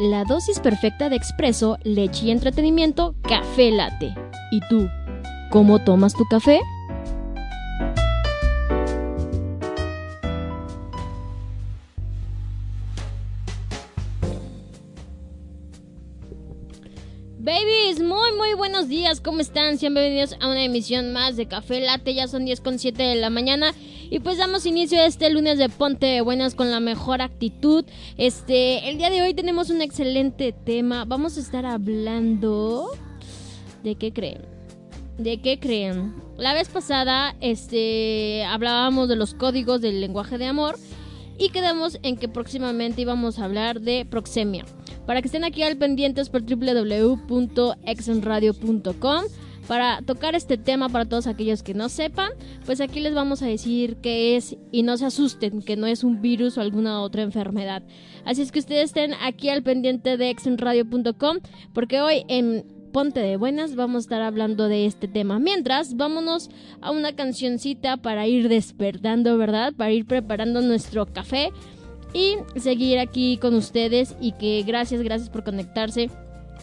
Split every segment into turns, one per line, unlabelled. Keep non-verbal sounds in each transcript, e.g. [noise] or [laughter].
la dosis perfecta de expreso, leche y entretenimiento, café latte. ¿Y tú, cómo tomas tu café? Babies, muy muy buenos días, ¿cómo están? Sean bienvenidos a una emisión más de Café Latte, ya son 10 con 7 de la mañana y pues damos inicio a este lunes de Ponte Buenas con la mejor actitud. Este, el día de hoy tenemos un excelente tema, vamos a estar hablando... ¿De qué creen? ¿De qué creen? La vez pasada, este, hablábamos de los códigos del lenguaje de amor y quedamos en que próximamente íbamos a hablar de proxemia. Para que estén aquí al pendientes por www.exenradio.com para tocar este tema para todos aquellos que no sepan, pues aquí les vamos a decir qué es y no se asusten, que no es un virus o alguna otra enfermedad. Así es que ustedes estén aquí al pendiente de exenradio.com porque hoy en Ponte de Buenas vamos a estar hablando de este tema. Mientras, vámonos a una cancioncita para ir despertando, ¿verdad? Para ir preparando nuestro café y seguir aquí con ustedes y que gracias, gracias por conectarse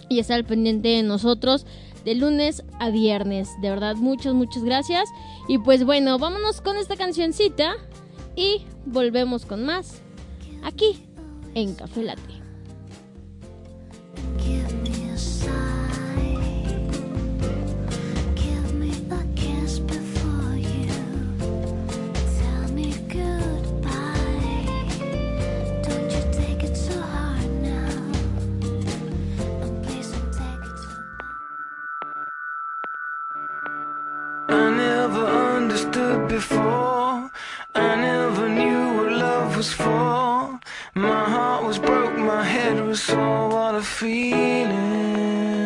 y estar al pendiente de nosotros de lunes a viernes. De verdad, muchas, muchas gracias. Y pues bueno, vámonos con esta cancioncita y volvemos con más aquí en Café Latte.
Before. I never knew what love was for. My heart was broke, my head was sore. What a feeling.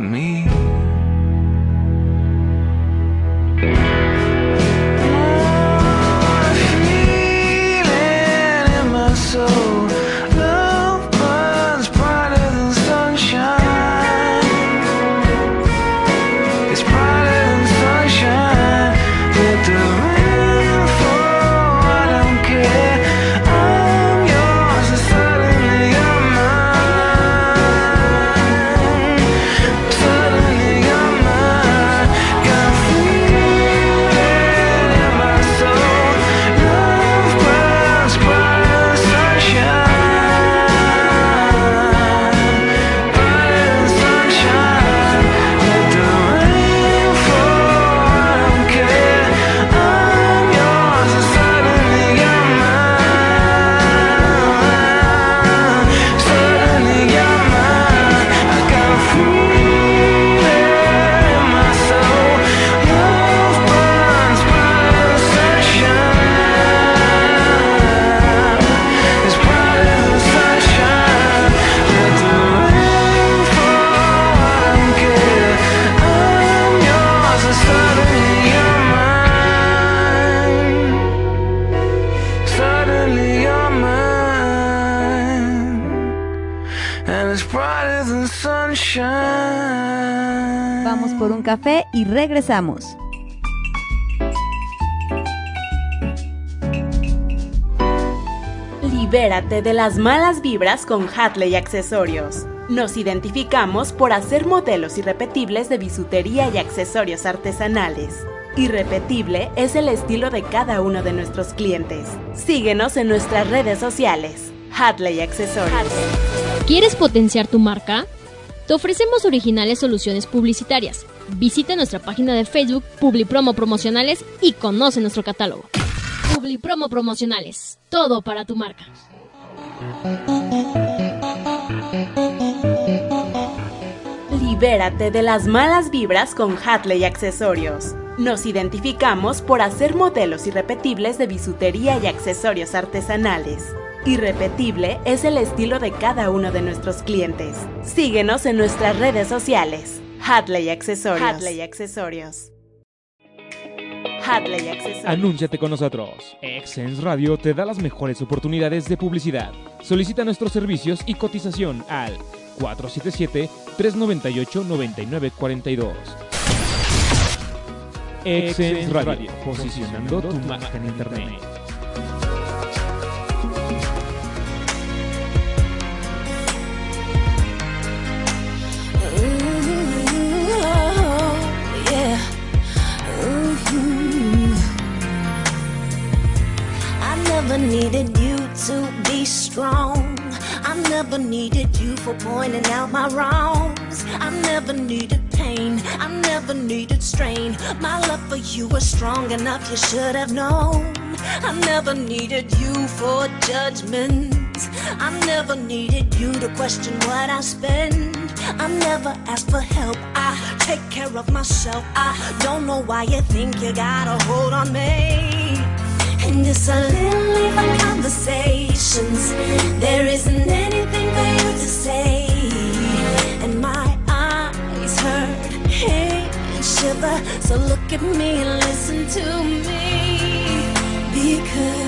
Me.
Regresamos.
Libérate de las malas vibras con Hatley Accesorios. Nos identificamos por hacer modelos irrepetibles de bisutería y accesorios artesanales. Irrepetible es el estilo de cada uno de nuestros clientes. Síguenos en nuestras redes sociales. Hatley Accesorios.
¿Quieres potenciar tu marca? Te ofrecemos originales soluciones publicitarias. Visita nuestra página de Facebook Publipromo Promocionales y conoce nuestro catálogo. Publipromo Promocionales. Todo para tu marca.
Libérate de las malas vibras con Hatley Accesorios. Nos identificamos por hacer modelos irrepetibles de bisutería y accesorios artesanales. Irrepetible es el estilo de cada uno de nuestros clientes. Síguenos en nuestras redes sociales. Hatley Accesorios. Hatley Accesorios. Hatley Accesorios.
Anúnciate con nosotros. Exens Radio te da las mejores oportunidades de publicidad. Solicita nuestros servicios y cotización al 477-398-9942. Exens Radio, posicionando tu marca en Internet.
Never needed you to be strong. I never needed you for pointing out my wrongs. I never needed pain. I never needed strain. My love for you was strong enough, you should have known. I never needed you for judgment. I never needed you to question what I spend. I never asked for help. I take care of myself. I don't know why you think you got a hold on me. It's a little leave of conversations. There isn't anything for you to say. And my eyes hurt, and shiver. So look at me and listen to me. Because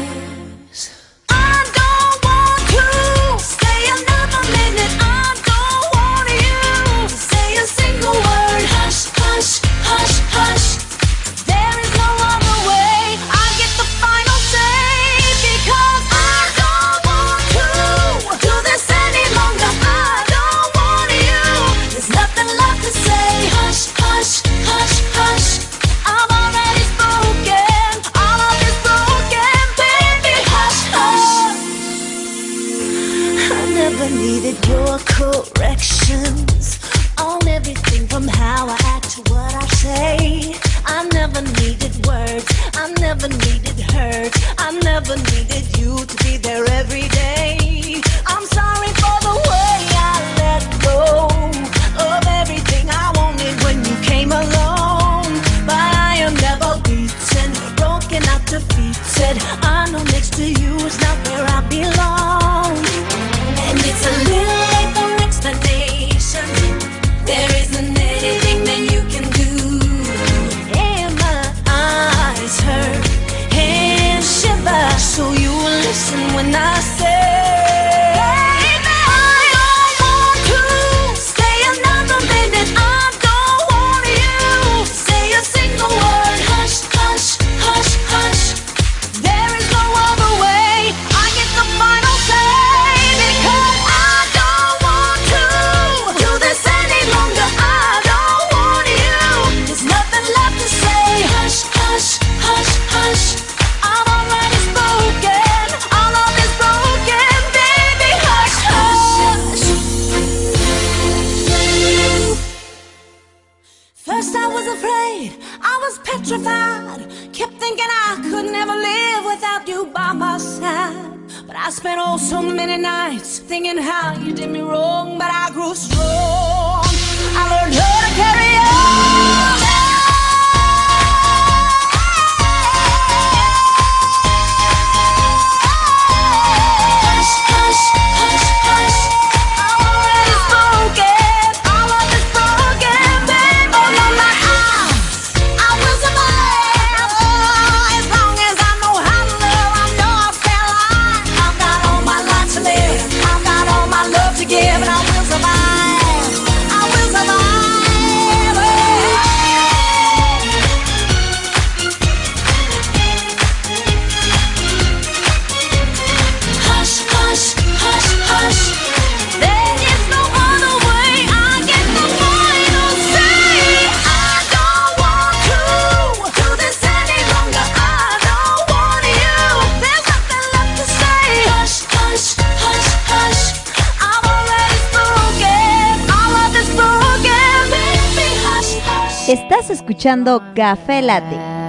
escuchando Café Latte.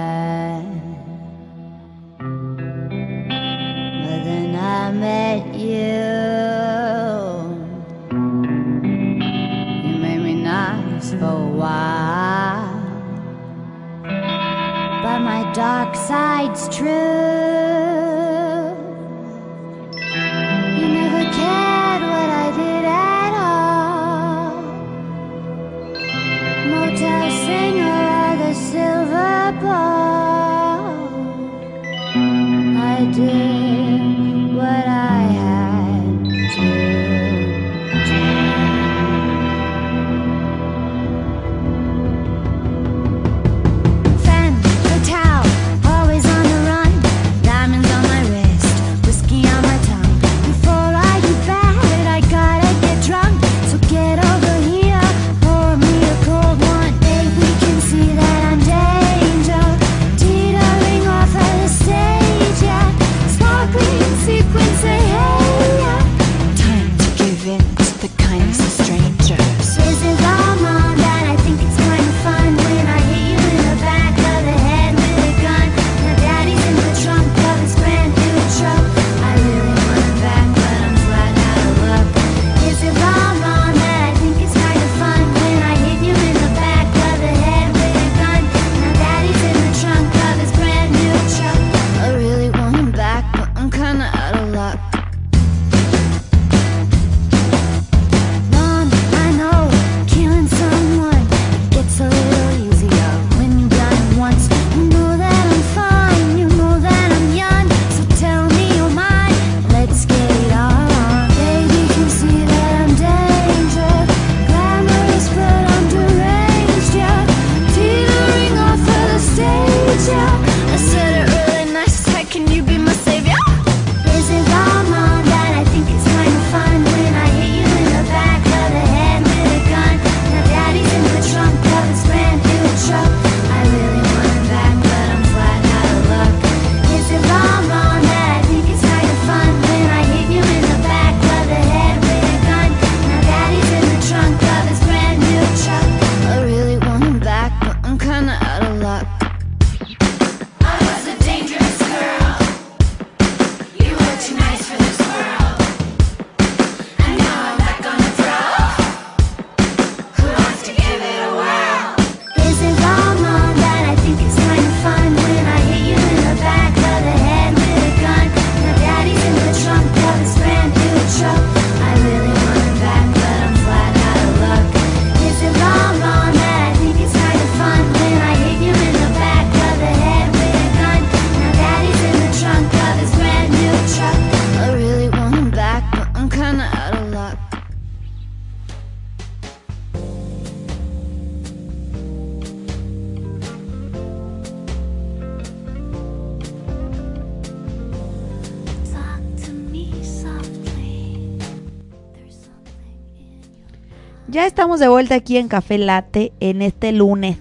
de vuelta aquí en Café Late en este lunes.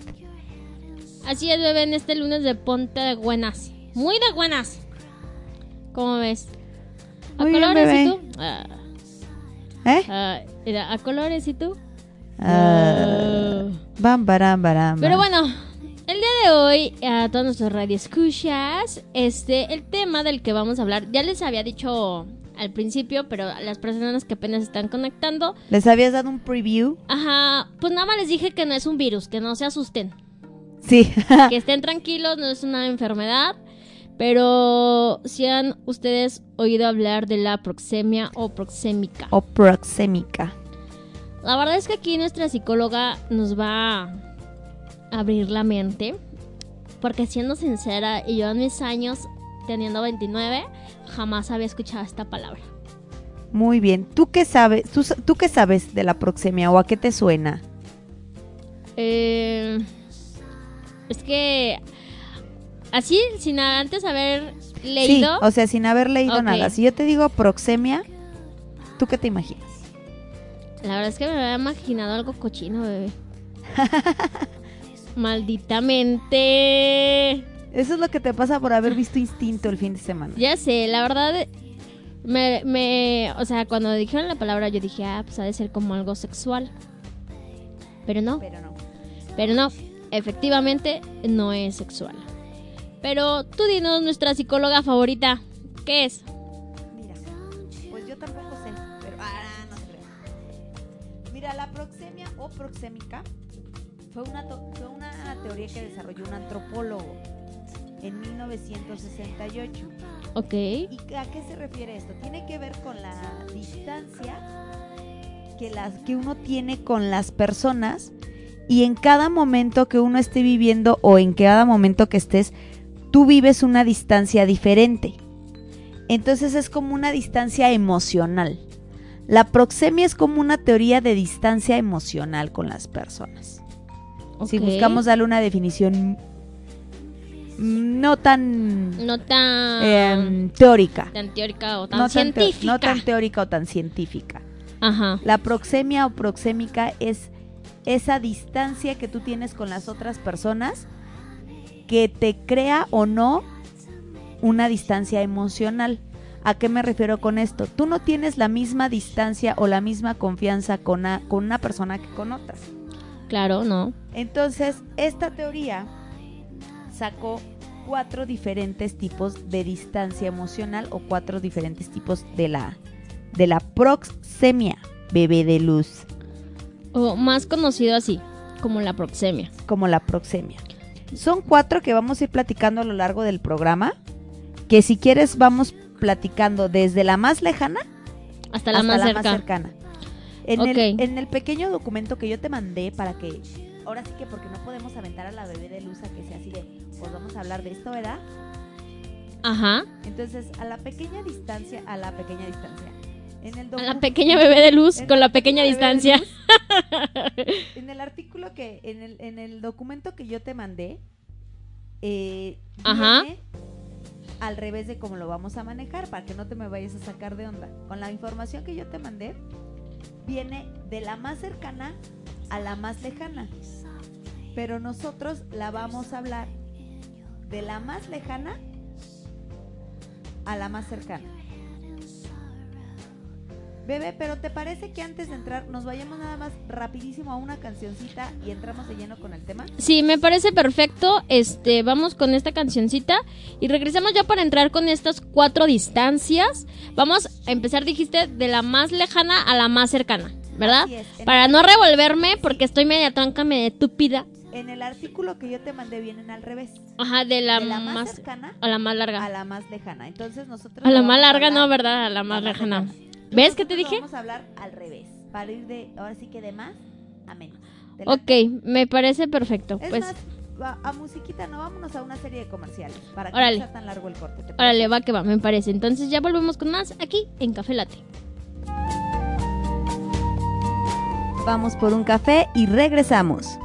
Así es, bebé, en este lunes de Ponte de Buenas. Muy de buenas. ¿Cómo ves? ¿A colores y tú? Ah.
¿Eh?
Ah, ¿A colores y tú?
Ah. Ah. Bam, baram, baram,
Pero bueno, el día de hoy, a todos nuestros radioescuchas, este, el tema del que vamos a hablar, ya les había dicho al principio, pero a las personas que apenas están conectando.
¿Les habías dado un preview?
Ajá, pues nada más les dije que no es un virus, que no se asusten.
Sí. [laughs]
que estén tranquilos, no es una enfermedad. Pero si han ustedes oído hablar de la proxemia o proxémica.
O proxémica.
La verdad es que aquí nuestra psicóloga nos va a abrir la mente. Porque siendo sincera, y yo en mis años teniendo 29, jamás había escuchado esta palabra.
Muy bien, ¿tú qué sabes, tú, qué sabes de la proxemia o a qué te suena?
Eh, es que así, sin antes haber leído.
O sea, sin haber leído nada. Si yo te digo proxemia, ¿tú qué te imaginas?
La verdad es que me había imaginado algo cochino, bebé. [laughs] Malditamente.
Eso es lo que te pasa por haber visto Instinto el fin de semana.
Ya sé, la verdad, me, o sea, cuando dijeron la palabra yo dije, ah, pues ha de ser como algo sexual. Pero no.
Pero no.
Pero no, efectivamente no es sexual. Pero tú dinos nuestra psicóloga favorita, ¿qué es?
Mira, pues yo tampoco sé, pero ah, no creo. Mira, la proxemia o proxémica fue una, fue una teoría que desarrolló un antropólogo en 1968.
Ok.
¿Y a qué se refiere esto? Tiene que ver con la distancia que, las, que uno tiene con las personas y en cada momento que uno esté viviendo o en cada momento que estés, tú vives una distancia diferente. Entonces es como una distancia emocional. La proxemia es como una teoría de distancia emocional con las personas. Si
ok.
buscamos darle una definición no tan
No tan,
em, teórica,
tan teórica o tan
no tan, teo-
científica.
no tan teórica o tan científica.
Ajá.
La proxemia o proxémica es esa distancia que tú tienes con las otras personas que te crea o no una distancia emocional. ¿A qué me refiero con esto? Tú no tienes la misma distancia o la misma confianza con una, con una persona que con otras.
Claro, no.
Entonces, esta teoría sacó cuatro diferentes tipos de distancia emocional o cuatro diferentes tipos de la, de la proxemia, bebé de luz,
O más conocido así, como la proxemia.
como la proxemia. Son cuatro que vamos a ir platicando a lo largo del programa, que si quieres vamos platicando desde la más lejana
Hasta la,
hasta
más,
la
cerca.
más cercana. En,
Ok.
el, en el pequeño documento que yo te mandé para que, ahora sí que porque no podemos aventar a la bebé de luz a que sea así de, pues vamos a hablar de esto, ¿verdad?
Ajá.
Entonces, a la pequeña distancia, a la pequeña distancia. En el
A la pequeña bebé de luz con la pequeña distancia.
luz, [laughs] en el artículo que, en el, en el documento que yo te mandé, eh,
Ajá.
viene al revés de cómo lo vamos a manejar, para que no te me vayas a sacar de onda. Con la información que yo te mandé, viene de la más cercana a la más lejana. Pero nosotros la vamos a hablar de la más lejana a la más cercana. Bebé, pero ¿te parece que antes de entrar nos vayamos nada más rapidísimo a una cancioncita y entramos de lleno con el tema?
Sí, me parece perfecto. Este, vamos con esta cancioncita y regresamos ya para entrar con estas cuatro distancias. Vamos a empezar, dijiste, de la más lejana a la más cercana, ¿verdad?
Es.
Para no revolverme porque estoy media tronca, media estúpida.
En el artículo que yo te mandé vienen al revés.
Ajá, de la,
de la más,
más
cercana
a la más larga.
a la más lejana. Entonces nosotros
A la más larga
hablar-
no, ¿verdad? A la más
más
lejana.
lejana.
¿Ves qué te dije?
Vamos a hablar al revés, para ir de, ahora sí que de más a menos.
Ok, me parece perfecto.
Es
Pues,
más, a musiquita no, vámonos a una serie de comerciales, para que
Órale.
no sea tan largo el corte. ¿te
órale, va que va, me parece. Entonces ya volvemos con más aquí en Café Late.
Vamos por un café y regresamos.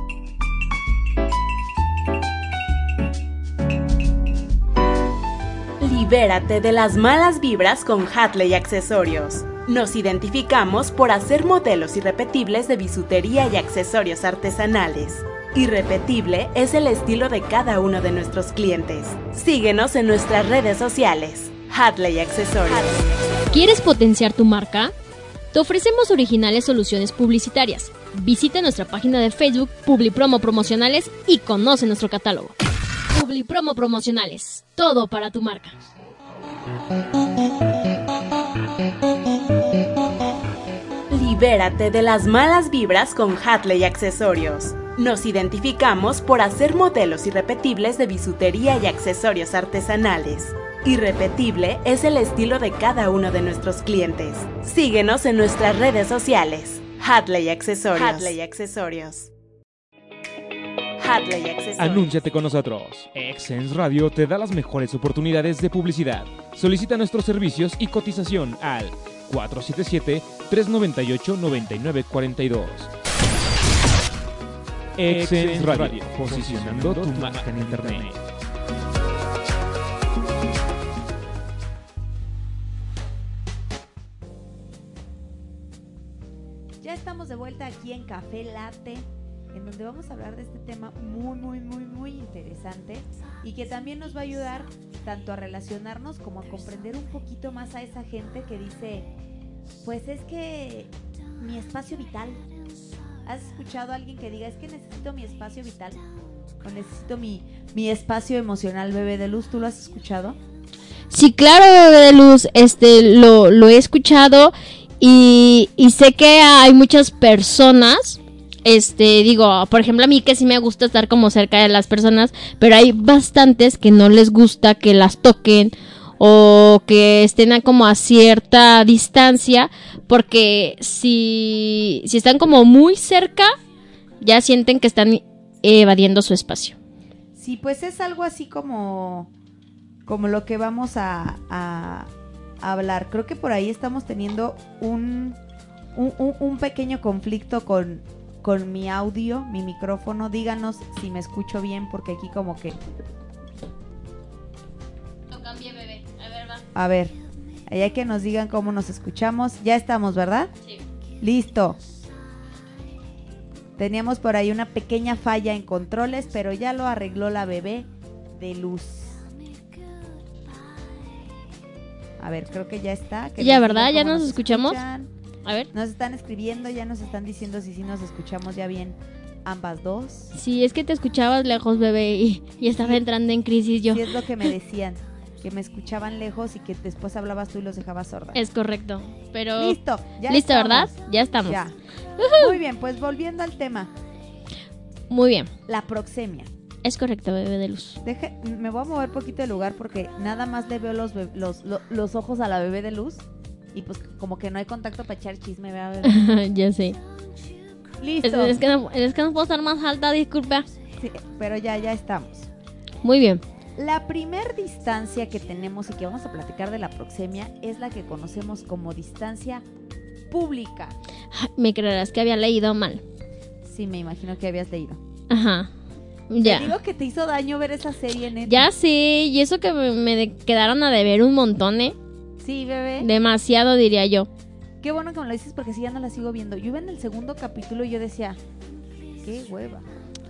Libérate de las malas vibras con Hatley Accesorios. Nos identificamos por hacer modelos irrepetibles de bisutería y accesorios artesanales. Irrepetible es el estilo de cada uno de nuestros clientes. Síguenos en nuestras redes sociales. Hatley Accesorios.
¿Quieres potenciar tu marca? Te ofrecemos originales soluciones publicitarias. Visita nuestra página de Facebook Publipromo Promocionales y conoce nuestro catálogo. Publipromo Promocionales. Todo para tu marca.
Libérate de las malas vibras con Hatley Accesorios. Nos identificamos por hacer modelos irrepetibles de bisutería y accesorios artesanales. Irrepetible es el estilo de cada uno de nuestros clientes. Síguenos en nuestras redes sociales. Hatley Accesorios. Hatley Accesorios. Hatley Accesorios.
Anúnciate con nosotros. Exens Radio te da las mejores oportunidades de publicidad. Solicita nuestros servicios y cotización al 477-398-9942. Exens Radio, posicionando tu marca en Internet.
Ya estamos de vuelta aquí en Café Latte, en donde vamos a hablar de este tema muy, muy, muy, muy interesante y que también nos va a ayudar tanto a relacionarnos como a comprender un poquito más a esa gente que dice, pues es que mi espacio vital. ¿Has escuchado a alguien que diga, es que necesito mi espacio vital? O necesito mi, mi espacio emocional, bebé de luz. ¿Tú lo has escuchado?
Sí, claro, bebé de luz, este, lo, lo he escuchado y, y sé que hay muchas personas, este, digo, por ejemplo, a mí que sí me gusta estar como cerca de las personas, pero hay bastantes que no les gusta que las toquen o que estén a como a cierta distancia, porque si, si están como muy cerca, ya sienten que están evadiendo su espacio.
Sí, pues es algo así como, como lo que vamos a, a- hablar. Creo que por ahí estamos teniendo un, un- un pequeño conflicto con, con mi audio, mi micrófono. Díganos si me escucho bien, porque aquí como que...
Lo cambié, bebé. A ver, va.
A ver, allá que nos digan cómo nos escuchamos. Ya estamos, ¿verdad?
Sí.
Listo. Teníamos por ahí una pequeña falla en controles, pero ya lo arregló la bebé de luz. A ver, creo que ya está. que
Ya, ¿verdad? ¿Ya nos escuchamos?
escuchan.
A ver.
Nos están escribiendo, ya nos están diciendo si sí nos escuchamos ya bien ambas dos.
Sí, es que te escuchabas lejos, bebé, y, y estaba entrando en crisis yo.
Sí, es lo que me decían, que me escuchaban lejos y que después hablabas tú y los dejabas sordas.
Es correcto. Pero.
Listo, ya
Listo,
estamos.
¿verdad? Ya estamos.
Ya. Muy bien, pues volviendo al tema,
Muy bien.
la proxemia.
Es correcto, bebé de luz.
Deje, me voy a mover poquito de lugar porque nada más le veo los, los, lo- los ojos a la bebé de luz y pues como que no hay contacto para echar chisme, ¿verdad, [laughs]
ya sé. Es,
Listo.
es que no, es que no puedo estar más alta, disculpa.
Sí, pero ya, ya estamos.
Muy bien.
La primer distancia que tenemos y que vamos a platicar de la proxemia es la que conocemos como distancia pública.
Me creerás que había leído mal.
Sí, me imagino que habías leído.
Ajá.
Te
Ya.
digo que te hizo daño ver esa serie, neta.
Ya sé. Y eso que me, me quedaron a deber un montón, ¿eh?
Sí, bebé.
Demasiado, diría yo.
Qué bueno que me lo dices porque si ya no la sigo viendo. Yo iba en el segundo capítulo y yo decía, qué hueva.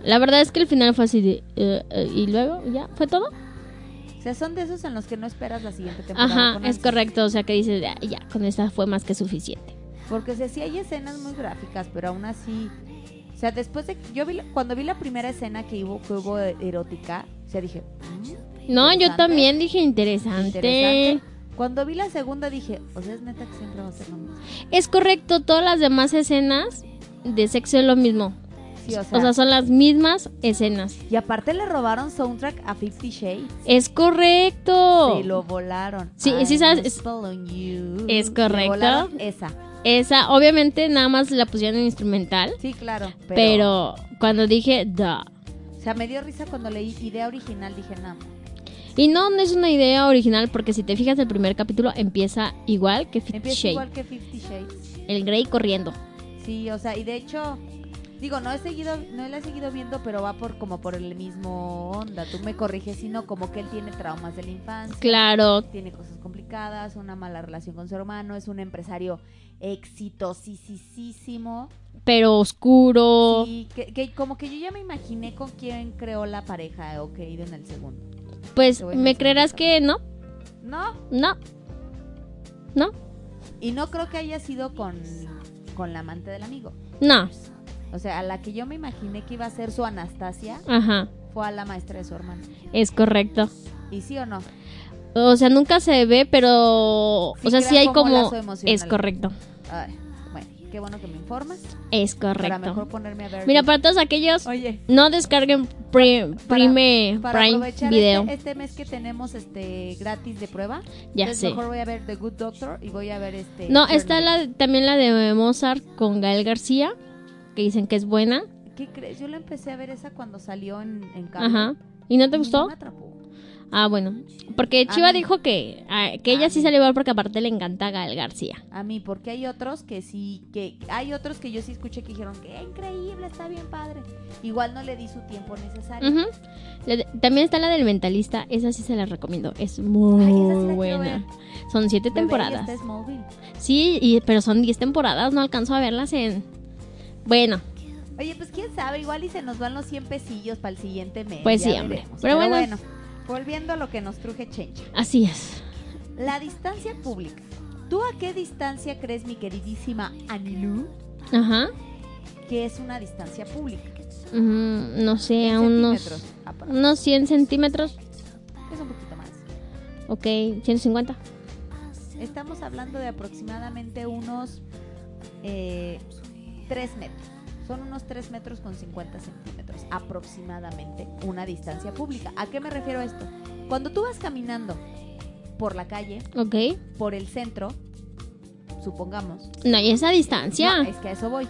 La verdad es que el final fue así de. eh, eh, y luego, ya, ¿fue todo?
O sea, son de esos en los que no esperas la siguiente temporada.
Ajá,
con
es correcto. O sea, que dices, "Ah, ya, con esta fue más que suficiente.
Porque o sea, sí hay escenas muy gráficas, pero aún así... O sea, después de... Yo vi, cuando vi la primera escena que hubo, que hubo erótica, o sea, dije... "Mm,
No, yo también dije interesante.
interesante. Cuando vi la segunda dije, o sea, es neta que siempre va a ser lo mismo.
Es correcto, todas las demás escenas de sexo es lo mismo.
Sí, o sea,
O sea, son las mismas escenas.
y aparte le robaron soundtrack a Fifty Shades.
Es correcto.
Se lo volaron.
Sí, sí, sabes, es- correcto.
esa.
Esa, obviamente, nada más la pusieron en instrumental.
Sí, claro. Pero,
Pero, cuando dije, da.
O sea, me dio risa cuando leí idea original. Dije, no.
Y no, no es una idea original, porque si te fijas, el primer capítulo empieza igual que Fifty
Empieza
Shades.
igual que Fifty Shades.
El Grey corriendo.
Sí, o sea, y de hecho, digo, no he seguido, no la he seguido viendo, pero va por como por el mismo onda. Tú me corriges, sino como que él tiene traumas de la infancia.
Claro,
Tiene cosas complicadas, una mala relación con su hermano, es un empresario exitosísimo.
pero oscuro.
Sí, que, que como que yo ya me imaginé con quién creó la pareja o que ido en el segundo.
Pues me creerás que no,
No,
no, no,
y no creo que haya sido con, con la amante del amigo.
no.
O sea, a la que yo me imaginé que iba a ser su Anastasia
Ajá,
fue a la maestra de su hermano.
es correcto.
¿Y sí o no?
O sea, nunca se ve, pero...
Sí
o sea, sí hay
como.
Es correcto,
Ay, qué bueno que me informas.
es
Para
correcto.
mejor ponerme a ver.
Mira, para todos aquellos,
Oye,
no descarguen Pri-
para-
Prime,
para
Prime
aprovechar
Video.
este, este mes que tenemos este gratis de prueba,
Ya
entonces
sé.
mejor voy a ver The Good Doctor y voy a ver este.
No, está
Chernobyl.
la, también la de Mozart con Gael García, que dicen que es buena.
¿Qué crees? Yo la empecé a ver esa cuando salió en, en.
Ajá. ¿Y no te
Y
gustó?
No me atrapó.
Ah, bueno. Porque
A
Chiva dijo que, ah, que ella
a
sí salió igual porque aparte le encanta Gael García.
A mí, porque hay otros que sí, que hay otros que yo sí escuché que dijeron que "Eh, increíble, está bien padre. Igual no le di su tiempo necesario.
Ujú. La de- también está la del mentalista, esa sí se la recomiendo, es muy
Ay, esa sí la quiero
buena. Son siete
Bebé, y
temporadas.
está Smallville.
Sí, y, pero son diez temporadas, no alcanzo a verlas en... Bueno,
Oye, pues quién sabe, igual y se nos van los 100 pesillos para el siguiente mes.
Pues
ya
sí, hombre.
veremos.
Pero, bueno.
Volviendo a lo que nos truje Chencha.
así es.
La distancia pública. ¿Tú a qué distancia crees, mi queridísima Anilú,
Ajá.
que es una distancia pública?
No sé, a unos, unos 100 centímetros.
Es un poquito más.
Ok, 150.
Estamos hablando de aproximadamente unos 3 metros. Son unos 3 metros con 50 centímetros aproximadamente una distancia pública. ¿A qué me refiero a esto? Cuando tú vas caminando por la calle,
Ok.
por el centro, supongamos,
No hay esa distancia.
No, es que a eso voy.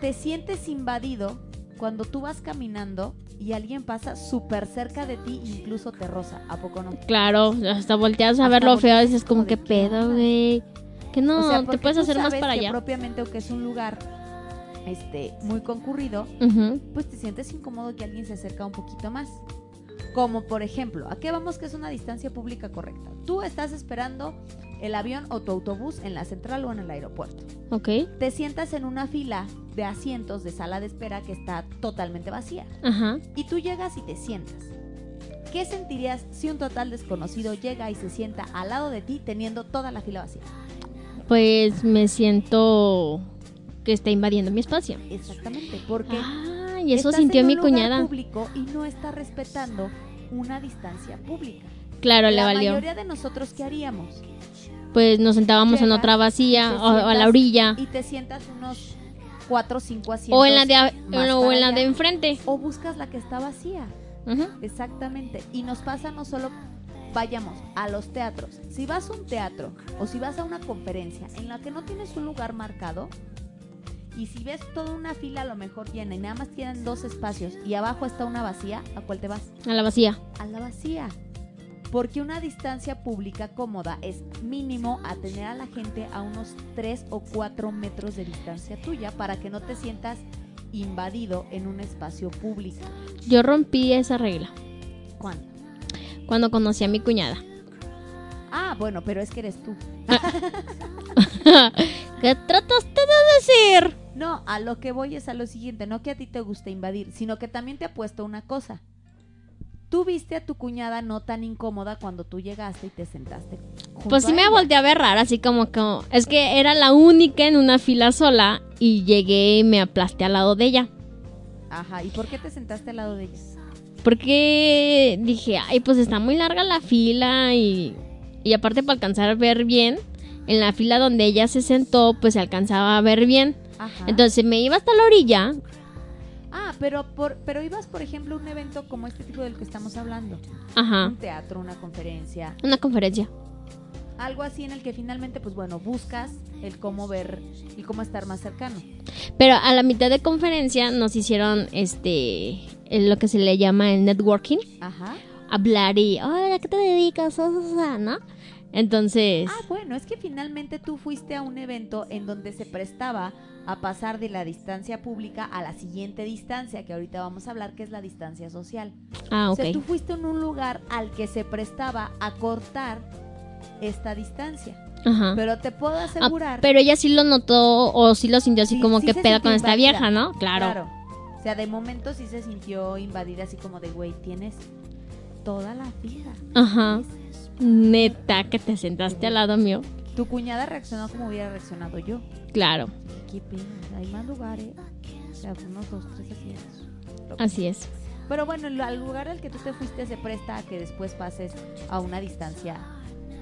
Te sientes invadido cuando tú vas caminando y alguien pasa súper cerca de ti, incluso te roza. ¿A poco no?
Claro, hasta volteas a
Hasta
ver lo feo y dices como que
¿qué
pedo, güey. Que no,
O sea,
te puedes hacer más para
que
allá.
propiamente, aunque es un lugar este, muy concurrido, pues te sientes incómodo que alguien se acerca un poquito más. Como por ejemplo, ¿a qué vamos que es una distancia pública correcta? Tú estás esperando el avión o tu autobús en la central o en el aeropuerto.
Ok.
Te sientas en una fila de asientos de sala de espera que está totalmente vacía.
Ajá.
y tú llegas y te sientas. ¿Qué sentirías si un total desconocido llega y se sienta al lado de ti teniendo toda la fila vacía?
Pues me siento que está invadiendo mi espacio.
Exactamente, porque
Ah, y eso sintió
en
mi
lugar
cuñada.
público y no está respetando una distancia pública.
Claro, le
la
valió.
mayoría de nosotros qué haríamos?
Pues nos sentábamos en otra vacía o, a la orilla.
Y te sientas unos cuatro o cinco asientos.
O en la de, o en la
allá.
de enfrente.
O buscas la que está vacía.
Ujú.
Exactamente. Y nos pasa no solo, vayamos, a los teatros. Si vas a un teatro o si vas a una conferencia en la que no tienes un lugar marcado, y si ves toda una fila a lo mejor llena y nada más tienen dos espacios y abajo está una vacía, ¿a cuál te vas?
A la vacía.
A la vacía. Porque una distancia pública cómoda es mínimo a tener a la gente a unos 3 o 4 metros de distancia tuya para que no te sientas invadido en un espacio público.
Yo rompí esa regla
¿Cuándo?
cuando conocí a mi cuñada.
Ah, bueno, pero es que eres tú. [laughs]
¿Qué trataste de decir?
No, a lo que voy es a lo siguiente, no que a ti te guste invadir, sino que también te apuesto una cosa. Tú viste a tu cuñada no tan incómoda cuando tú llegaste y te sentaste.
Pues sí me volteé a ver rara, así como que es que era la única en una fila sola y llegué y me aplasté al lado de ella.
Ajá, ¿y por qué te sentaste al lado de ella?
Porque dije, ay, pues está muy larga la fila y, y aparte para alcanzar a ver bien, en la fila donde ella se sentó, pues se alcanzaba a ver bien.
Ajá.
Entonces me iba hasta la orilla.
Ah, pero por, pero ibas, por ejemplo, a un evento como este tipo del que estamos hablando.
Ajá,
Un teatro, una conferencia,
una conferencia.
algo así en el que finalmente, pues bueno, buscas el cómo ver y cómo estar más cercano.
Pero a la mitad de conferencia nos hicieron este lo que se le llama el networking,
Ajá.
hablar y, hola, ¿a qué te dedicas? O sea, ¿no? Entonces,
Ah, bueno, es que finalmente tú fuiste a un evento en donde se prestaba a pasar de la distancia pública a la siguiente distancia, que ahorita vamos a hablar, que es la distancia social.
ah,
O
ok.
sea, tú fuiste en un lugar al que se prestaba a cortar esta distancia.
Ajá.
Pero te puedo
Ah,
asegurar...
pero ella sí lo notó o sí lo sintió así
Sí,
como
sí
que
sintió
con esta vieja, ¿no? Claro.
O sea, de momento sí se sintió invadida así como de, güey, tienes toda la fila.
Ajá. Neta, que te sentaste al lado mío.
Tu cuñada reaccionó como hubiera reaccionado yo.
Claro,
Hay más lugares. O sea, unos dos, tres asientos.
así es.
Pero bueno, el- al lugar al que tú te fuiste se presta a que después pases a una distancia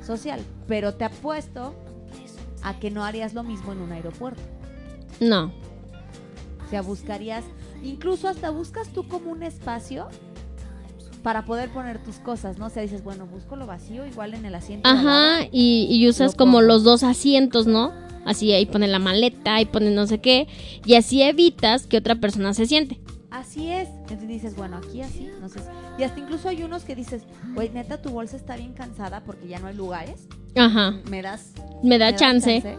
social. Pero te apuesto a que no harías lo mismo en un aeropuerto.
No.
O sea, buscarías, incluso hasta buscas tú como un espacio para poder poner tus cosas, ¿no? O sea, dices, bueno, busco lo vacío, igual en el asiento.
Ajá,
lado.
y, y usas como
pongo.
los dos asientos, ¿no? Así ahí ponen la maleta, ahí ponen no sé qué. Y así evitas que otra persona se siente.
Así es. Entonces dices, bueno, aquí así, no sé. Y hasta incluso hay unos que dices, güey, neta, tu bolsa está bien cansada porque ya no hay lugares.
Ajá,
Me das
me da
¿Me das
chance.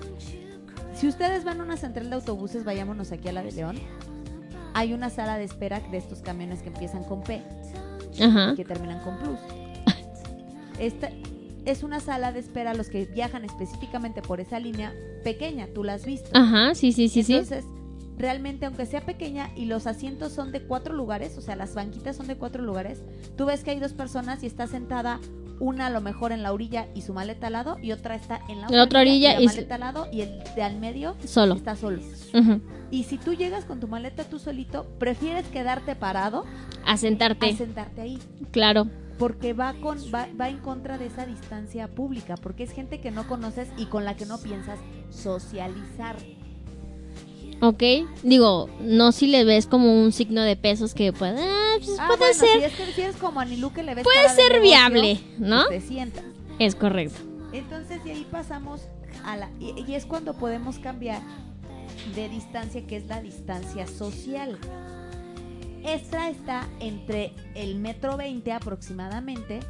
Si ustedes van a una central de autobuses, vayámonos aquí a la de León. Hay una sala de espera de estos camiones que empiezan con P
Ajá.
que terminan con Plus. Esta es una sala de espera a los que viajan específicamente por esa línea pequeña, tú la has visto.
Ajá, sí, sí, sí, sí.
Entonces, realmente, aunque sea pequeña y los asientos son de cuatro lugares, o sea, las banquitas son de cuatro lugares, tú ves que hay dos personas y está sentada una a lo mejor en la orilla y su maleta al lado y otra está en la,
otra orilla
y la
su-
maleta al lado y el de al medio
Solo.
está solo. Y si tú llegas con tu maleta tú solito, prefieres quedarte parado
A sentarte.
a sentarte ahí.
Claro.
Porque va, con, va, va en contra de esa distancia pública, porque es gente que no conoces y con la que no piensas socializar.
Ok. Digo, no si le ves como un signo de pesos que ah, pues
Ah,
puede
bueno,
ser.
Si es que si eres como Anilú que le ves
Puede ser
negocio,
viable, ¿no?
pues Te sientas.
Es correcto.
Entonces de ahí pasamos a la... Y, y es cuando podemos cambiar de distancia, que es la distancia social. Esta está entre el metro 20 aproximadamente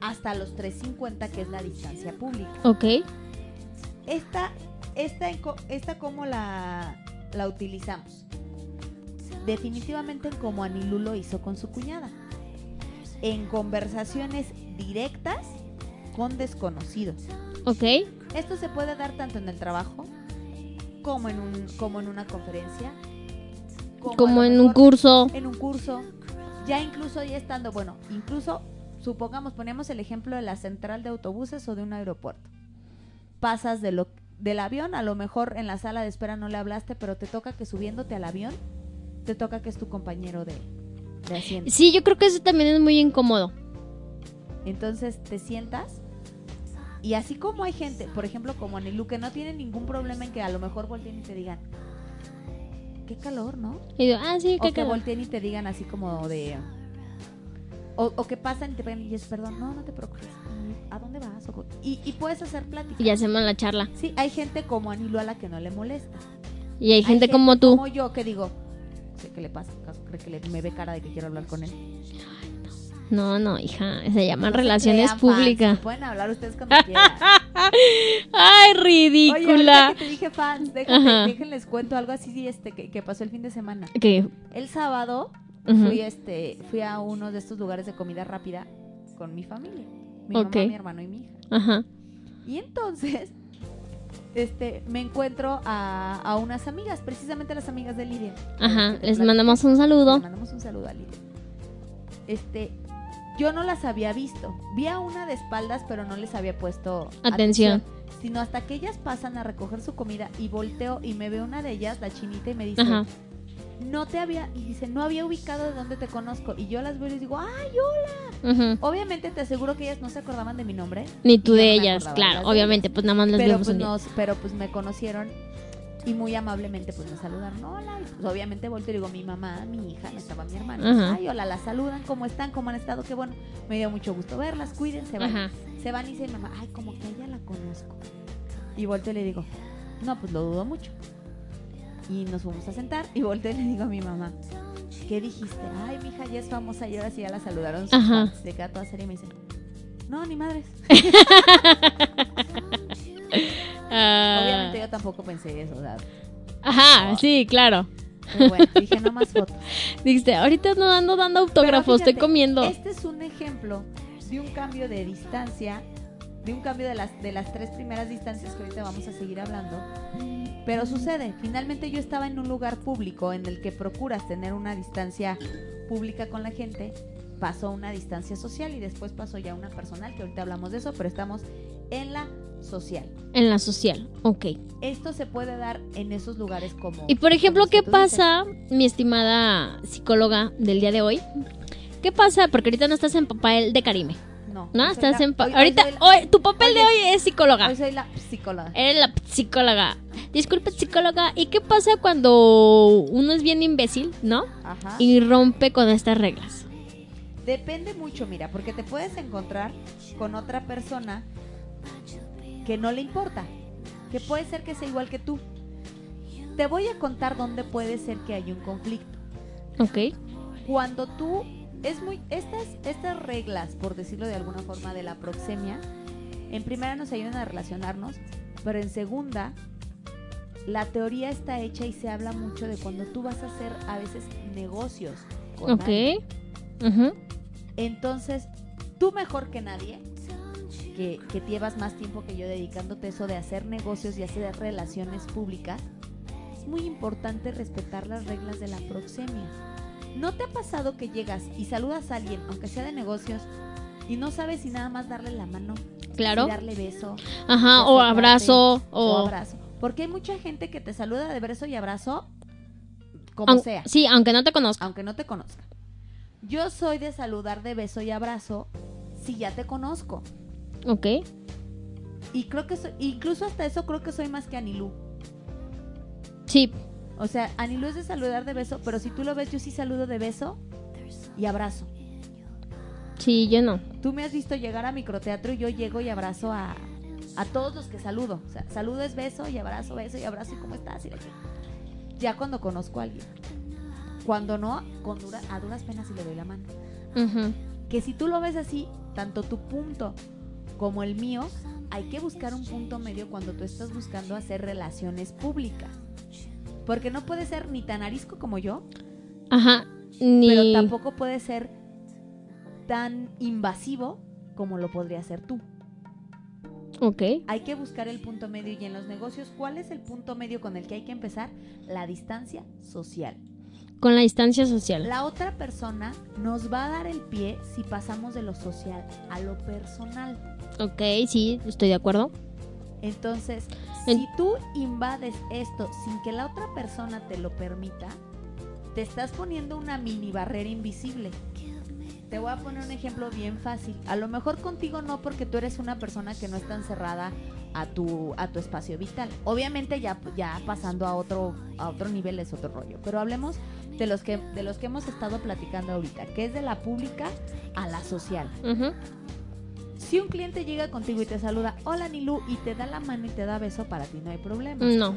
hasta los 350, que es la distancia pública.
Ok.
Esta, esta, esta ¿cómo la, la utilizamos? Definitivamente como Anilú lo hizo con su cuñada. En conversaciones directas con desconocidos.
Ok.
Esto se puede dar tanto en el trabajo como en, un, como en una conferencia.
Como en un curso.
En un curso. Ya incluso ya estando, bueno, incluso supongamos, ponemos el ejemplo de la central de autobuses o de un aeropuerto. Pasas de lo, del avión, a lo mejor en la sala de espera no le hablaste, pero te toca que subiéndote al avión, te toca que es tu compañero de, de asiento.
Sí, yo creo que eso también es muy incómodo.
Entonces te sientas y así como hay gente, por ejemplo como Anilú, que no tiene ningún problema en que a lo mejor volteen y te digan, qué calor, ¿no?
Y digo, ah, sí,
O
qué
que
calor.
volteen y te digan así como de... O, o que pasan y te ven y dices, perdón, no, no te preocupes. ¿A dónde vas? Y, y puedes hacer plática.
Y hacemos la charla.
Sí, hay gente como Anilú a la que no le molesta.
Y hay gente como tú.
Como yo que digo, sé qué le pasa, cree que le- me ve cara de que quiero hablar con él.
No, no, hija. Se llaman
No se
relaciones
fans,
públicas.
Pueden hablar ustedes cuando quieran. [laughs]
Ay,
Oye,
ridícula.
que te dije fans, déjenles cuento algo así este que, que pasó el fin de semana.
¿Qué?
El sábado fui este fui a uno de estos lugares de comida rápida con mi familia, mi mamá, mi hermano y mi hija.
Ajá.
Y entonces este me encuentro a, a unas amigas, precisamente las amigas de Lidia.
Ajá.
Este, te
Les mandamos un saludo.
Les mandamos un saludo a Lidia. Este, yo no las había visto. Vi a una de espaldas, pero no les había puesto
Atención.
Sino hasta que ellas pasan a recoger su comida y volteo y me ve una de ellas, la chinita, y me dice,
Ajá.
No te había, y dice, no había ubicado de dónde te conozco. Y yo las veo y les digo, ay.
Ujú.
Obviamente te aseguro que ellas no se acordaban de mi nombre.
Ni tú de
no
ellas, claro.
las de
Obviamente, pues nada más las
pero pues,
un día.
nos, pero pues me conocieron y muy amablemente pues me saludaron. Hola, y, pues, obviamente volteo y digo mi mamá, mi hija, no estaba mi hermana.
Ajá.
Ay, hola, la saludan, ¿cómo están? ¿Cómo han estado? Qué bueno. Me dio mucho gusto verlas, cuídense, van. Se van y dice mi mamá, ay, como que a ella la conozco. Y volteo y le digo, no, pues lo dudo mucho. Y nos fuimos a sentar y volteo y le digo a mi mamá, ¿qué dijiste? Ay, mi hija ya es famosa y ahora sí ya la saludaron.
Ajá.
fans". Se queda toda seria y me dice, no, ni madres. [laughs] [laughs]
Ah,
Obviamente yo tampoco pensé eso, o sea,
Ajá, sí, claro.
pero bueno, dije no más fotos. [laughs]
Dijiste, ahorita no ando dando autógrafos, estoy comiendo.
Este es un ejemplo de un cambio de distancia, de un cambio de las, de las tres primeras distancias que ahorita vamos a seguir hablando. Pero sucede, finalmente yo estaba en un lugar público en el que procuras tener una distancia pública con la gente, pasó una distancia social y después pasó ya una personal, que ahorita hablamos de eso, pero estamos en la social.
En la social, ok.
Esto se puede dar en esos lugares como...
Y por ejemplo, ¿qué
dices.
pasa, mi estimada psicóloga del día de hoy? ¿Qué pasa? Porque ahorita no estás en papel de Karime,
No,
estás en...
hoy-
ahorita,
soy la-
hoy, tu papel de hoy es psicóloga.
Hoy soy la psicóloga.
Eres la psicóloga. Disculpe, psicóloga. ¿Y qué pasa cuando uno es bien imbécil, no?
Ajá.
Y rompe con estas reglas.
Depende mucho, mira, porque te puedes encontrar con otra persona que no le importa, que puede ser que sea igual que tú. Te voy a contar dónde puede ser que haya un conflicto.
Ok.
Cuando tú es muy estas estas reglas, por decirlo de alguna forma de la proxemia, en primera nos ayudan a relacionarnos, pero en segunda la teoría está hecha y se habla mucho de cuando tú vas a hacer a veces negocios. con
Ok.
Entonces, tú mejor que nadie, que, que llevas más tiempo que yo dedicándote a eso de hacer negocios y hacer relaciones públicas, es muy importante respetar las reglas de la proxemia. ¿No te ha pasado que llegas y saludas a alguien, aunque sea de negocios, y no sabes si nada más darle la mano,
Claro.
darle beso,
Ajá, o abrazo,
o
o...
abrazo. Porque hay mucha gente que te saluda de beso y abrazo como sea,
Sí, aunque no te conozca.
aunque no te conozca. Yo soy de saludar de beso y abrazo si ya te conozco.
Ok.
Y creo que soy, incluso hasta eso creo que soy más que Anilú.
Sí,
O sea, Anilú es de saludar de beso, pero si tú lo ves, yo sí saludo de beso y abrazo.
sí, yo no.
Tú me has visto llegar a microteatro y yo llego y abrazo a, a todos los que saludo. O sea, saludo es beso y abrazo, beso y abrazo y cómo estás y Ya cuando conozco a alguien. Cuando no, con dura- a duras penas y le doy la mano. Que si tú lo ves así, tanto tu punto como el mío, hay que buscar un punto medio cuando tú estás buscando hacer relaciones públicas. Porque no puede ser ni tan arisco como yo,
Ajá. Ni...
pero tampoco puede ser tan invasivo como lo podría ser tú.
Ok.
Hay que buscar el punto medio y en los negocios, ¿cuál es el punto medio con el que hay que empezar? La distancia social.
Con la distancia social.
La otra persona nos va a dar el pie si pasamos de lo social a lo personal.
Ok, sí, estoy de acuerdo.
Entonces,
En-
si tú invades esto sin que la otra persona te lo permita, te estás poniendo una mini barrera invisible. Te voy a poner un ejemplo bien fácil. A lo mejor contigo no porque tú eres una persona que no está encerrada a tu, a tu espacio vital. Obviamente ya, ya pasando a otro, a otro nivel es otro rollo. Pero hablemos de los, que, de los que hemos estado platicando ahorita, que es de la pública a la social.
Ujú.
Si un cliente llega contigo y te saluda, hola Nilu, y te da la mano y te da beso, para ti no hay problema.
No.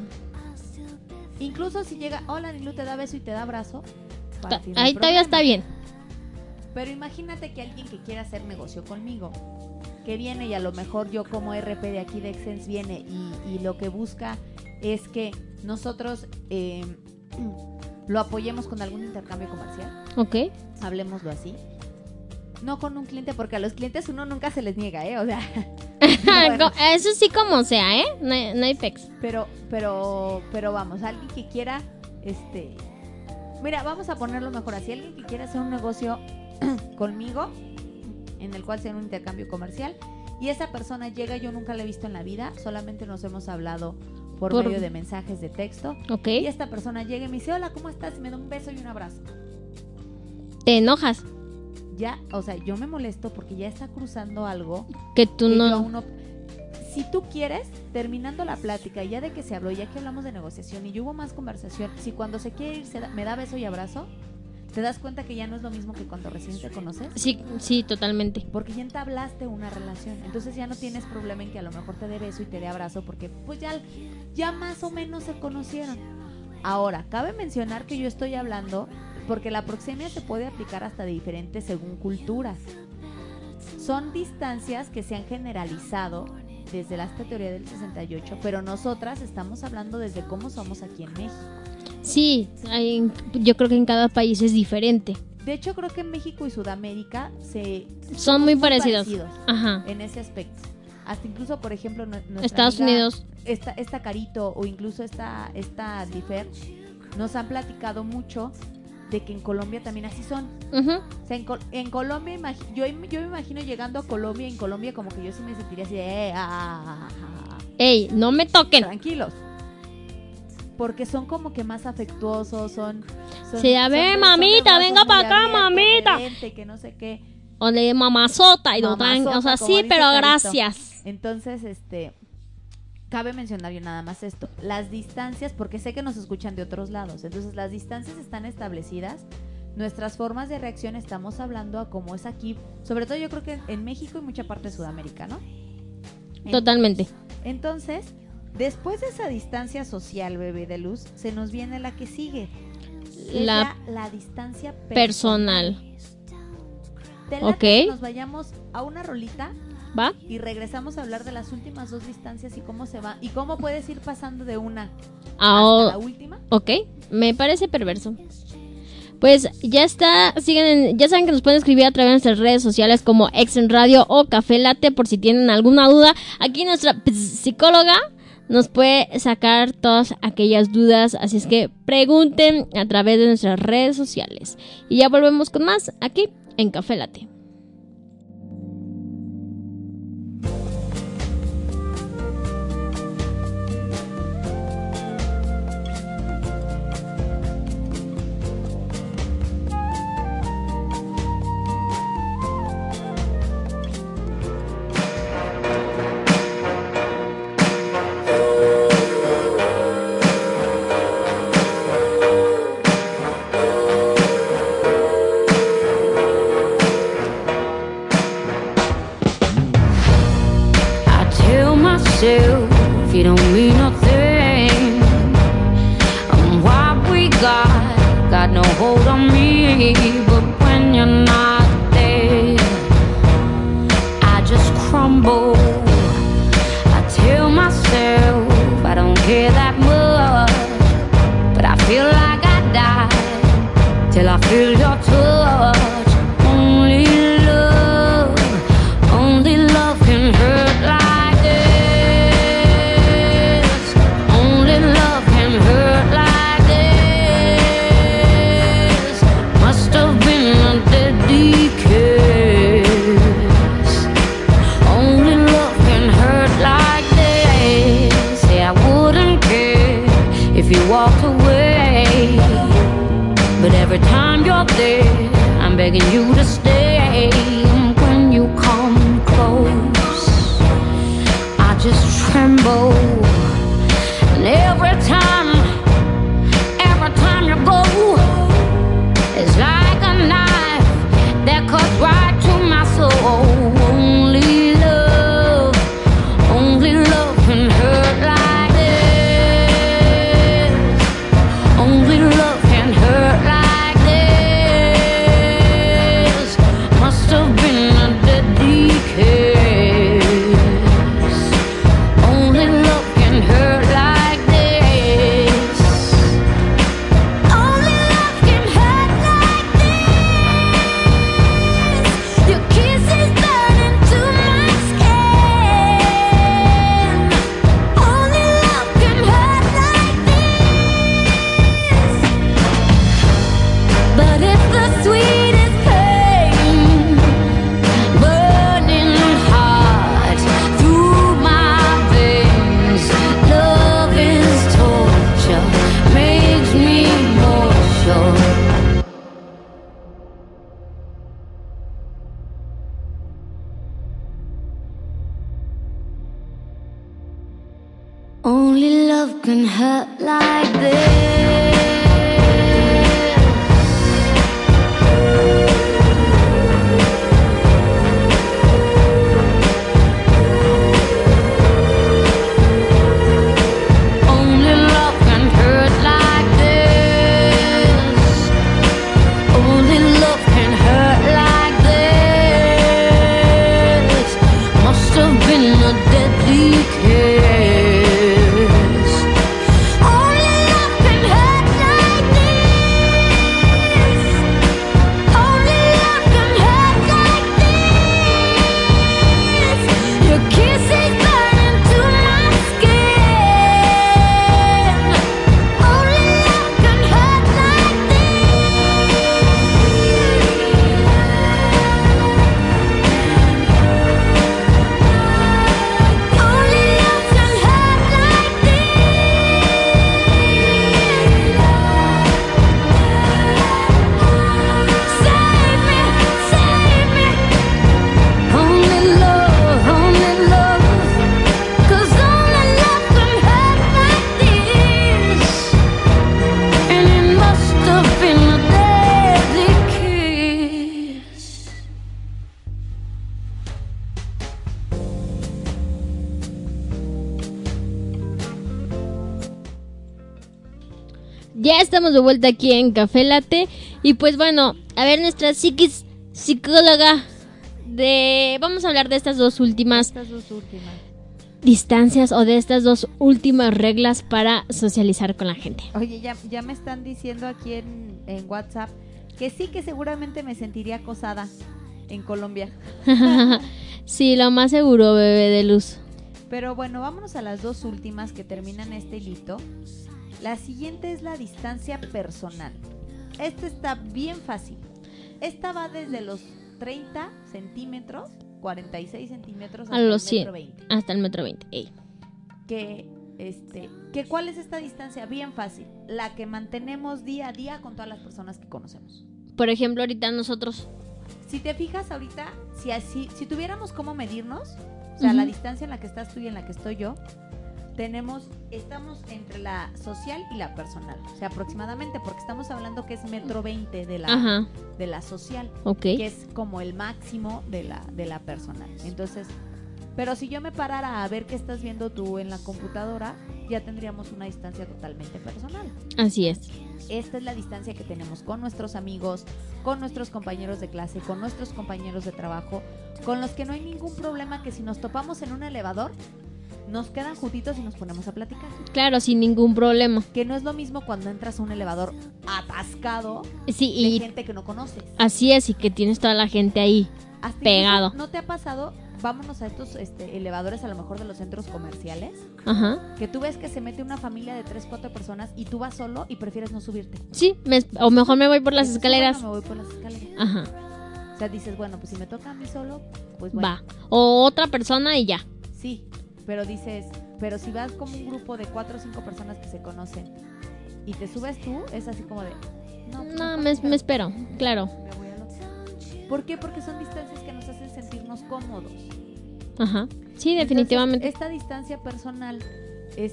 Incluso si llega, hola Nilu, te da beso y te da abrazo, para
Ta-
ti no hay
Ahí todavía está bien.
Pero imagínate que alguien que quiera hacer negocio conmigo, que viene y a lo mejor yo como RP de aquí de Exens viene y, y lo que busca es que nosotros eh, [clears throat] lo apoyemos con algún intercambio comercial,
Ok.
hablemoslo así. No con un cliente, porque a los clientes uno nunca se les niega, ¿eh? O sea, [laughs] [laughs]
Eso sí como sea, ¿eh? No hay, no hay pex.
Pero, pero, pero vamos, alguien que quiera, este, mira, vamos a ponerlo mejor así, alguien que quiera hacer un negocio [clears throat] conmigo, en el cual sea un intercambio comercial, y esa persona llega, yo nunca la he visto en la vida, solamente nos hemos hablado por,
Por-
medio de mensajes de texto,
Ok.
y esta persona llega y me dice, hola, ¿cómo estás? Y me da un beso y un abrazo.
Te enojas.
Ya, o sea, yo me molesto porque ya está cruzando algo
Que tú
que
no...
aún no- Si tú quieres, terminando la plática, ya de que se habló, ya que hablamos de negociación y hubo más conversación, si cuando se quiere ir se da- me da beso y abrazo, te das cuenta que ya no es lo mismo que cuando recién te conoces,
Sí, sí, totalmente.
porque ya entablaste una relación. Entonces ya no tienes problema en que a lo mejor te dé beso y te dé abrazo, porque pues ya, ya más o menos se conocieron. Ahora, cabe mencionar que yo estoy hablando, porque la proxemia se puede aplicar hasta de diferentes según culturas. Son distancias que se han generalizado desde la esta teoría del 68, pero nosotras estamos hablando desde cómo somos aquí en México.
Sí, hay- yo creo que en cada país es diferente.
De hecho, creo que en México y Sudamérica se
Son muy parecidos.
parecidos
Ajá.
en ese aspecto. Hasta incluso, por ejemplo,
Estados
amiga-
Unidos.
esta, esta Carito o incluso esta, esta Lifer nos han platicado mucho de que en Colombia también así son.
Ujú.
O sea, en, Col- en Colombia, yo, yo me imagino llegando a Colombia, en Colombia como que yo sí me sentiría así de, "Eh, ah, ah, ah, ah".
Ey, no me toquen.
tranquilos. Porque son como que más afectuosos, son... son
Sí, a ver,
son
mamita, venga
muy
pa' acá, mamita.
de vente, que no sé qué.
O de mamazota y lo traen. O
Mamazota,
sea, sí, pero
Carito.
gracias.
Entonces, este, cabe mencionar yo nada más esto. Las distancias, porque sé que nos escuchan de otros lados, entonces las distancias están establecidas. Nuestras formas de reacción estamos hablando a cómo es aquí, sobre todo yo creo que en México y mucha parte de Sudamérica, ¿no? En-
Totalmente.
Entonces, después de esa distancia social, bebé de luz, se nos viene la que sigue.
La
la distancia
personal.
Te
Ok.
que Nos vayamos a una rolita
¿Va?
y regresamos a hablar de las últimas dos distancias y cómo se va y cómo puedes ir pasando de una hasta
Ahora,
la última.
Ok, me parece perverso. Pues ya está, siguen, en- ya saben que nos pueden escribir a través de nuestras redes sociales como Exen Radio o Café Late por si tienen alguna duda. Aquí nuestra ps- psicóloga nos puede sacar todas aquellas dudas, así es que pregunten a través de nuestras redes sociales. Y ya volvemos con más aquí en Café Late. Estamos de vuelta aquí en Café Late. Y pues bueno, a ver, nuestra psiquis psicóloga de... Vamos a hablar de estas dos últimas
Estas dos últimas.
distancias o de estas dos últimas reglas para socializar con la gente.
Oye, ya, ya me están diciendo aquí en, en WhatsApp que sí que seguramente me sentiría acosada en Colombia. [laughs]
sí, lo más seguro, bebé de luz.
Pero bueno, vámonos a las dos últimas que terminan este hilito. La siguiente es la distancia personal. Esta está bien fácil. Esta va desde los 30 centímetros, 46 centímetros hasta
A los
el
100.
metro 20.
Hasta el metro 20. ey.
Que, este, que ¿Cuál es esta distancia? Bien fácil. La que mantenemos día a día con todas las personas que conocemos.
Por ejemplo, ahorita nosotros.
Si te fijas ahorita, si, así, si tuviéramos cómo medirnos, o sea, la distancia en la que estás tú y en la que estoy yo, tenemos, estamos entre la social y la personal. O sea, aproximadamente, porque estamos hablando que es metro 20 de la,
Ajá,
de la social,
ok.
que es como el máximo de la, de la personal. Entonces, Pero si yo me parara a ver qué estás viendo tú en la computadora, ya tendríamos una distancia totalmente personal.
Así es.
Esta es la distancia que tenemos con nuestros amigos, con nuestros compañeros de clase, con nuestros compañeros de trabajo, con los que no hay ningún problema que si nos topamos en un elevador, nos quedan juntitos y nos ponemos a platicar.
Claro, sin ningún problema.
Que no es lo mismo cuando entras a un elevador atascado
Sí,
de
y
gente que no conoces.
así es, y que tienes toda la gente ahí.
Hasta
Pegado.
¿No te ha pasado? Vámonos a estos este, elevadores a lo mejor de los centros comerciales,
Ajá.
que tú ves que se mete una familia de 3, 4 personas y tú vas solo y prefieres no subirte.
Sí, me- o mejor me voy por las escaleras.
"Bueno, me voy por las escaleras.
Ajá.
O sea, dices, bueno, pues si me toca a mí solo, pues bueno.
Va. O otra persona y ya.
Sí, pero dices, pero si vas como un grupo de 4 o 5 personas que se conocen y te subes tú, es así como de... No, pues
No, me,
espero,
me espero. Claro.
me voy al otro". ¿Por qué? Porque son distancias que nos hacen sentirnos cómodos.
Ajá. Sí,
Entonces,
definitivamente.
esta distancia personal es,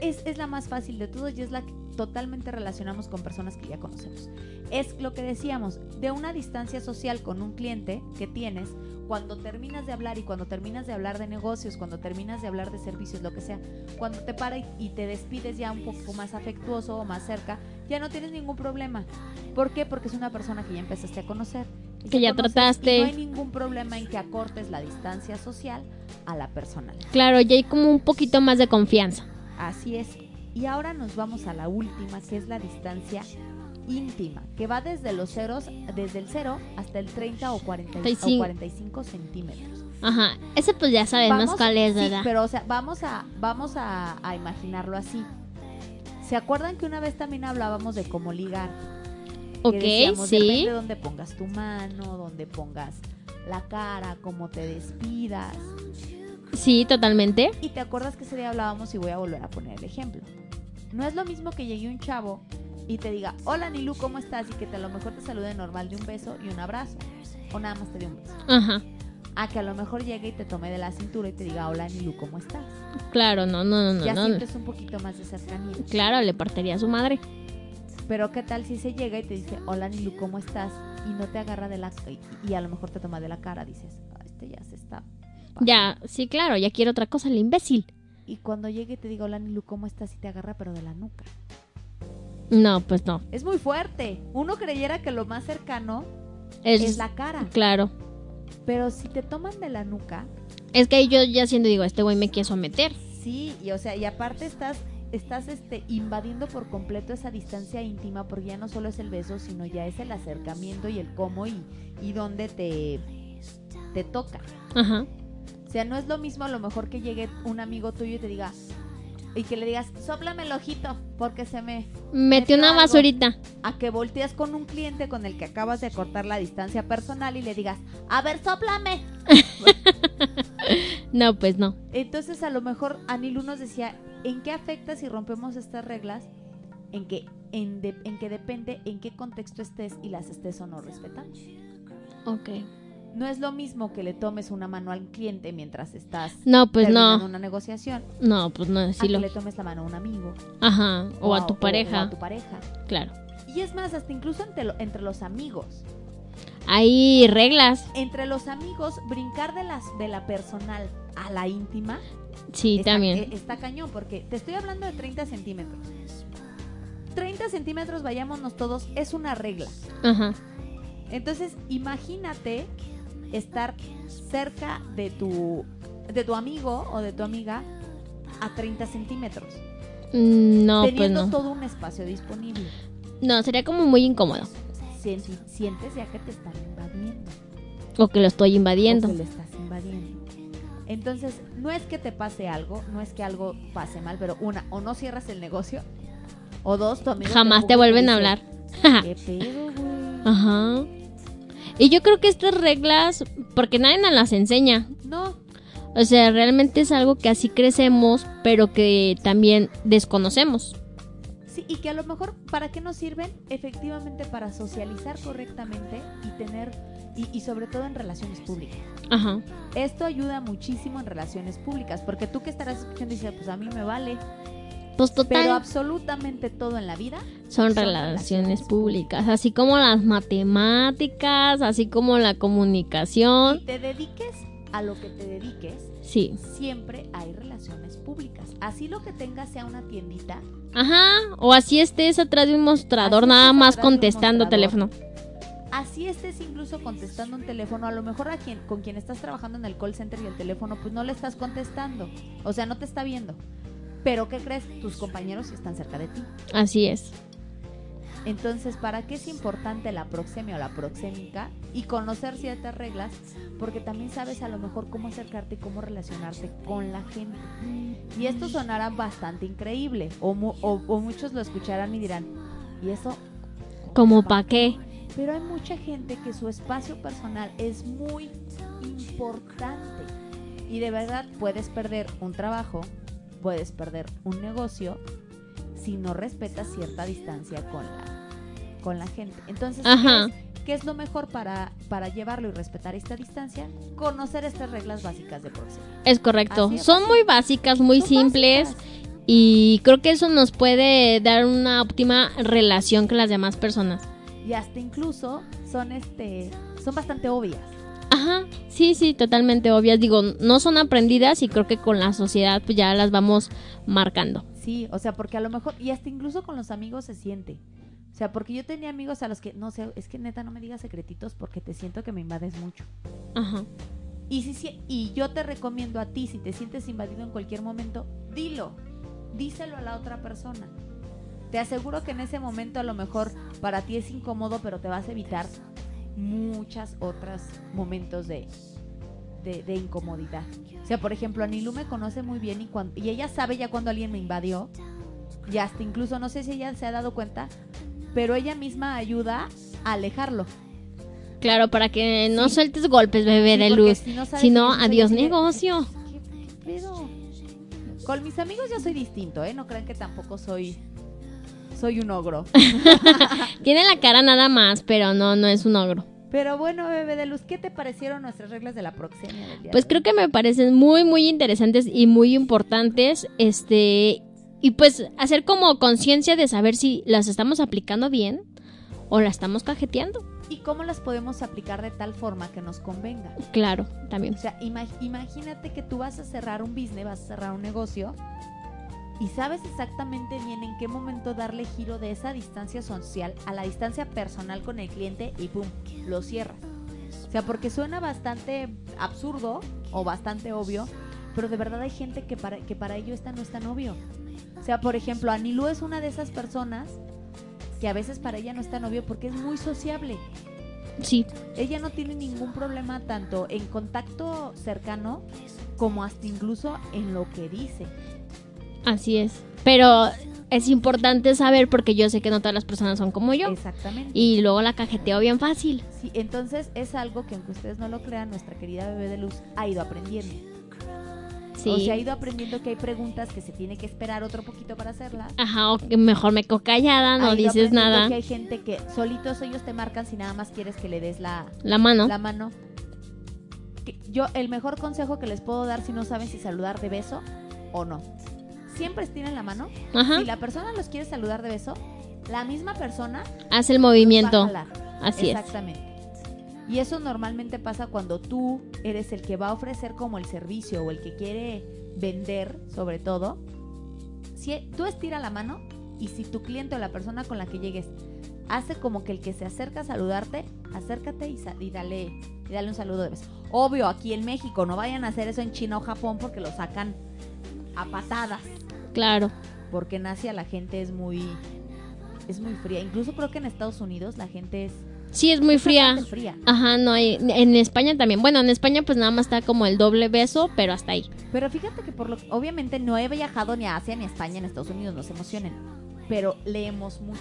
es, es la más fácil de todos y es la que totalmente relacionamos con personas que ya conocemos. Es lo que decíamos, de una distancia social con un cliente que tienes, cuando terminas de hablar y cuando terminas de hablar de negocios, cuando terminas de hablar de servicios, lo que sea, cuando te para y, te despides ya un poco más afectuoso o más cerca, ya no tienes ningún problema. ¿Por qué? Porque es una persona que ya empezaste a conocer. Y
Que ya trataste.
Y no hay ningún problema en que acortes la distancia social a la personal.
Claro, ya hay como un poquito más de confianza.
Así es. Y ahora nos vamos a la última, que es la distancia íntima, que va desde los ceros, desde el 0 hasta el 30 o 40 y- o
35.
45 centímetros.
Ajá. Ese pues ya sabemos
Vamos-
cuál es,
sí,
¿verdad?
pero o sea, vamos a, vamos a, a imaginarlo así. ¿Se acuerdan que una vez también hablábamos de cómo ligar? Que
ok,
decíamos,
sí.
Depende de dónde pongas tu mano, dónde pongas la cara, cómo te despidas.
Sí, totalmente.
Y te acuerdas que ese día hablábamos y voy a volver a poner el ejemplo. No es lo mismo que llegue un chavo y te diga, hola Nilu, ¿cómo estás? Y que te, a lo mejor te salude normal de un beso y un abrazo. O nada más te dé un beso.
Ajá.
A que a lo mejor llegue y te tome de la cintura y te diga, hola Nilu, ¿cómo estás?
Claro, no, no, no,
ya
no. no.
sientes un poquito más de cercanía.
Claro, le partiría a su madre.
Pero ¿qué tal si se llega y te dice, hola Nilu, ¿cómo estás? Y no te agarra de la... Y, a lo mejor te toma de la cara, dices, "Ah, este ya se está... pasando".
Ya, sí, claro, ya quiere otra cosa, el imbécil.
Y cuando llegue te diga, hola Nilu, ¿cómo estás? Y te agarra pero de la nuca.
No, pues no.
Es muy fuerte. Uno creyera que lo más cercano
Es,
es la cara.
claro.
Pero si te toman de la nuca,
Es que ahí yo ya siendo digo, este güey me quiere someter.
sí, y o sea, y aparte estás estás este invadiendo por completo esa distancia íntima porque ya no solo es el beso, sino ya es el acercamiento y el cómo y, y dónde te te toca.
Ajá.
O sea, no es lo mismo a lo mejor que llegue un amigo tuyo y te diga y que le digas, "Sóplame el ojito porque se me
Metió una
algo.
basurita.
a que volteas con un cliente con el que acabas de cortar la distancia personal y le digas, "A ver, sóplame." [laughs]
No, pues no.
Entonces a lo mejor Anilu nos decía, ¿en qué afecta si rompemos estas reglas? En que, en, de- en que depende en qué contexto estés y las estés o no respetando.
Ok.
No es lo mismo que le tomes una mano al cliente mientras estás
No, pues no.
una negociación
No, pues no,
a
sí
que le tomes la mano a un amigo
Ajá. O, a tu
o-
pareja.
o a tu pareja.
Claro.
Y es más, hasta incluso entre, lo- entre los amigos.
Hay reglas.
Entre los amigos, brincar de, las, de la personal a la íntima
Sí,
está,
también.
eh, está cañón, porque te estoy hablando de 30 centímetros. 30 centímetros, vayámonos todos, es una regla.
Ajá.
Entonces, imagínate estar cerca de tu, de tu amigo o de tu amiga a 30 centímetros,
Mm, No, pues
teniendo
no.
todo un espacio disponible.
No, sería como muy incómodo.
Sientes ya que te están invadiendo.
O que lo estoy invadiendo.
o que lo estás invadiendo. Entonces, no es que te pase algo, no es que algo pase mal, pero una, o no cierras el negocio, o dos, tu amigo
Jamás te vuelven a hablar.
¿Qué [laughs] pedo, güey?
Ajá. Y yo creo que estas reglas, porque nadie nos las enseña.
No,
O sea, realmente es algo que así crecemos, pero que también desconocemos.
sí, y que a lo mejor, ¿para qué nos sirven? Efectivamente, para socializar correctamente y tener, y, y sobre todo en relaciones públicas.
Ajá.
Esto ayuda muchísimo en relaciones públicas, porque tú que estarás escuchando dices, pues a mí me vale,
Pues
pero
total,
absolutamente todo en la vida
son
son
relaciones
relaciones
públicas, así como las matemáticas, así como la comunicación.
te dediques a lo que te dediques,
Sí.
siempre hay relaciones públicas. Así lo que tengas sea una tiendita,
Ajá. O así estés atrás de un mostrador,
Así
nada más contestando teléfono.
así estés incluso contestando un teléfono, a lo mejor a quien, con quien estás trabajando en el call center y el teléfono, pues no le estás contestando. O sea, no te está viendo. Pero ¿qué crees? Tus compañeros están cerca de ti.
Así es.
Entonces, ¿para qué es importante la proxemia o la proxémica? Y conocer ciertas reglas, porque también sabes a lo mejor cómo acercarte y cómo relacionarte con la gente. Y esto sonará bastante increíble, o, mu- o- o muchos lo escucharán y dirán, ¿y eso?
Como pa' qué.
Pero hay mucha gente que su espacio personal es muy importante. Y de verdad puedes perder un trabajo, puedes perder un negocio si no respetas cierta distancia con la, con la gente. Entonces, ¿qué es, qué es lo mejor para, para llevarlo y respetar esta distancia? Conocer estas reglas básicas de proximidad.
Es correcto.
Es,
Son muy básicas, muy
Son
simples.
básicas.
Y creo que eso nos puede dar una óptima relación con las demás personas.
Y hasta incluso son este son bastante obvias.
Sí, sí, totalmente obvias. Digo, no son aprendidas y creo que con la sociedad pues ya las vamos marcando.
Sí, o sea, porque a lo mejor, y hasta incluso con los amigos se siente. O sea, porque yo tenía amigos a los que, no sé, es que neta no me digas secretitos porque te siento que me invades mucho.
Ajá.
Y, si, si- y yo te recomiendo a ti, si te sientes invadido en cualquier momento, dilo, díselo a la otra persona. Te aseguro que en ese momento a lo mejor para ti es incómodo, pero te vas a evitar muchas otros momentos de, de, de incomodidad. O sea, por ejemplo, Anilu me conoce muy bien y, cuando, y ella sabe ya cuando alguien me invadió, y hasta incluso, no sé si ella se ha dado cuenta, pero ella misma ayuda a alejarlo.
Claro, para que no
Sí.
sueltes golpes, bebé
Sí,
de luz.
Si no,
Si adiós negocio.
¿qué, qué pedo? Con mis amigos yo soy distinto, ¿eh? No crean que tampoco soy soy un ogro. [laughs]
Tiene la cara nada más, pero no, no es un ogro.
Pero bueno, bebé de luz, ¿qué te parecieron nuestras reglas de la proxemia del día?
Pues creo que me parecen muy, muy interesantes y muy importantes. Este. Y pues hacer como conciencia de saber si las estamos aplicando bien o la estamos cajeteando.
¿Y cómo las podemos aplicar de tal forma que nos convenga?
Claro, también.
O sea, ima- imagínate que tú vas a cerrar un business, vas a cerrar un negocio y sabes exactamente bien en qué momento darle giro de esa distancia social a la distancia personal con el cliente y pum, lo cierras. O sea, porque suena bastante absurdo o bastante obvio, pero de verdad hay gente que para, que para ello esta no es tan obvio. O sea, por ejemplo, Anilú es una de esas personas que a veces para ella no es tan obvio porque es muy sociable
Sí,
ella no tiene ningún problema tanto en contacto cercano como hasta incluso en lo que dice.
Así es. Pero es importante saber porque yo sé que no todas las personas son como yo.
Exactamente.
Y luego la cajeteo bien fácil.
Sí, entonces es algo que aunque ustedes no lo crean, nuestra querida bebé de luz ha ido aprendiendo.
Sí.
O sea, ha ido aprendiendo que hay preguntas que se tiene que esperar otro poquito para hacerlas.
Ajá, o que mejor me quedo callada, no
Ha ido
dices nada.
Que hay gente que solitos ellos te marcan si nada más quieres que le des la,
La mano.
la mano. Yo, el mejor consejo que les puedo dar si no saben si saludar de beso o no. Siempre estiren la mano.
Ajá.
Si la persona los quiere saludar de beso, la misma persona
Haz el movimiento. Así es.
Exactamente. Y eso normalmente pasa cuando tú eres el que va a ofrecer como el servicio o el que quiere vender, sobre todo. Si tú estira la mano y si tu cliente o la persona con la que llegues hace como que el que se acerca a saludarte, acércate y, y dale, y dale un saludo de beso. Obvio, aquí en México, no vayan a hacer eso en China o Japón porque lo sacan a patadas.
Claro.
Porque en Asia la gente es muy es muy fría. Incluso creo que en Estados Unidos la gente es
Sí, es muy fría.
fría.
Ajá, no hay. En España también. Bueno, en España pues nada más está como el doble beso, pero hasta ahí.
Pero fíjate que por lo obviamente no he viajado ni a Asia ni a España, en Estados Unidos, no se emocionen. Pero leemos mucho,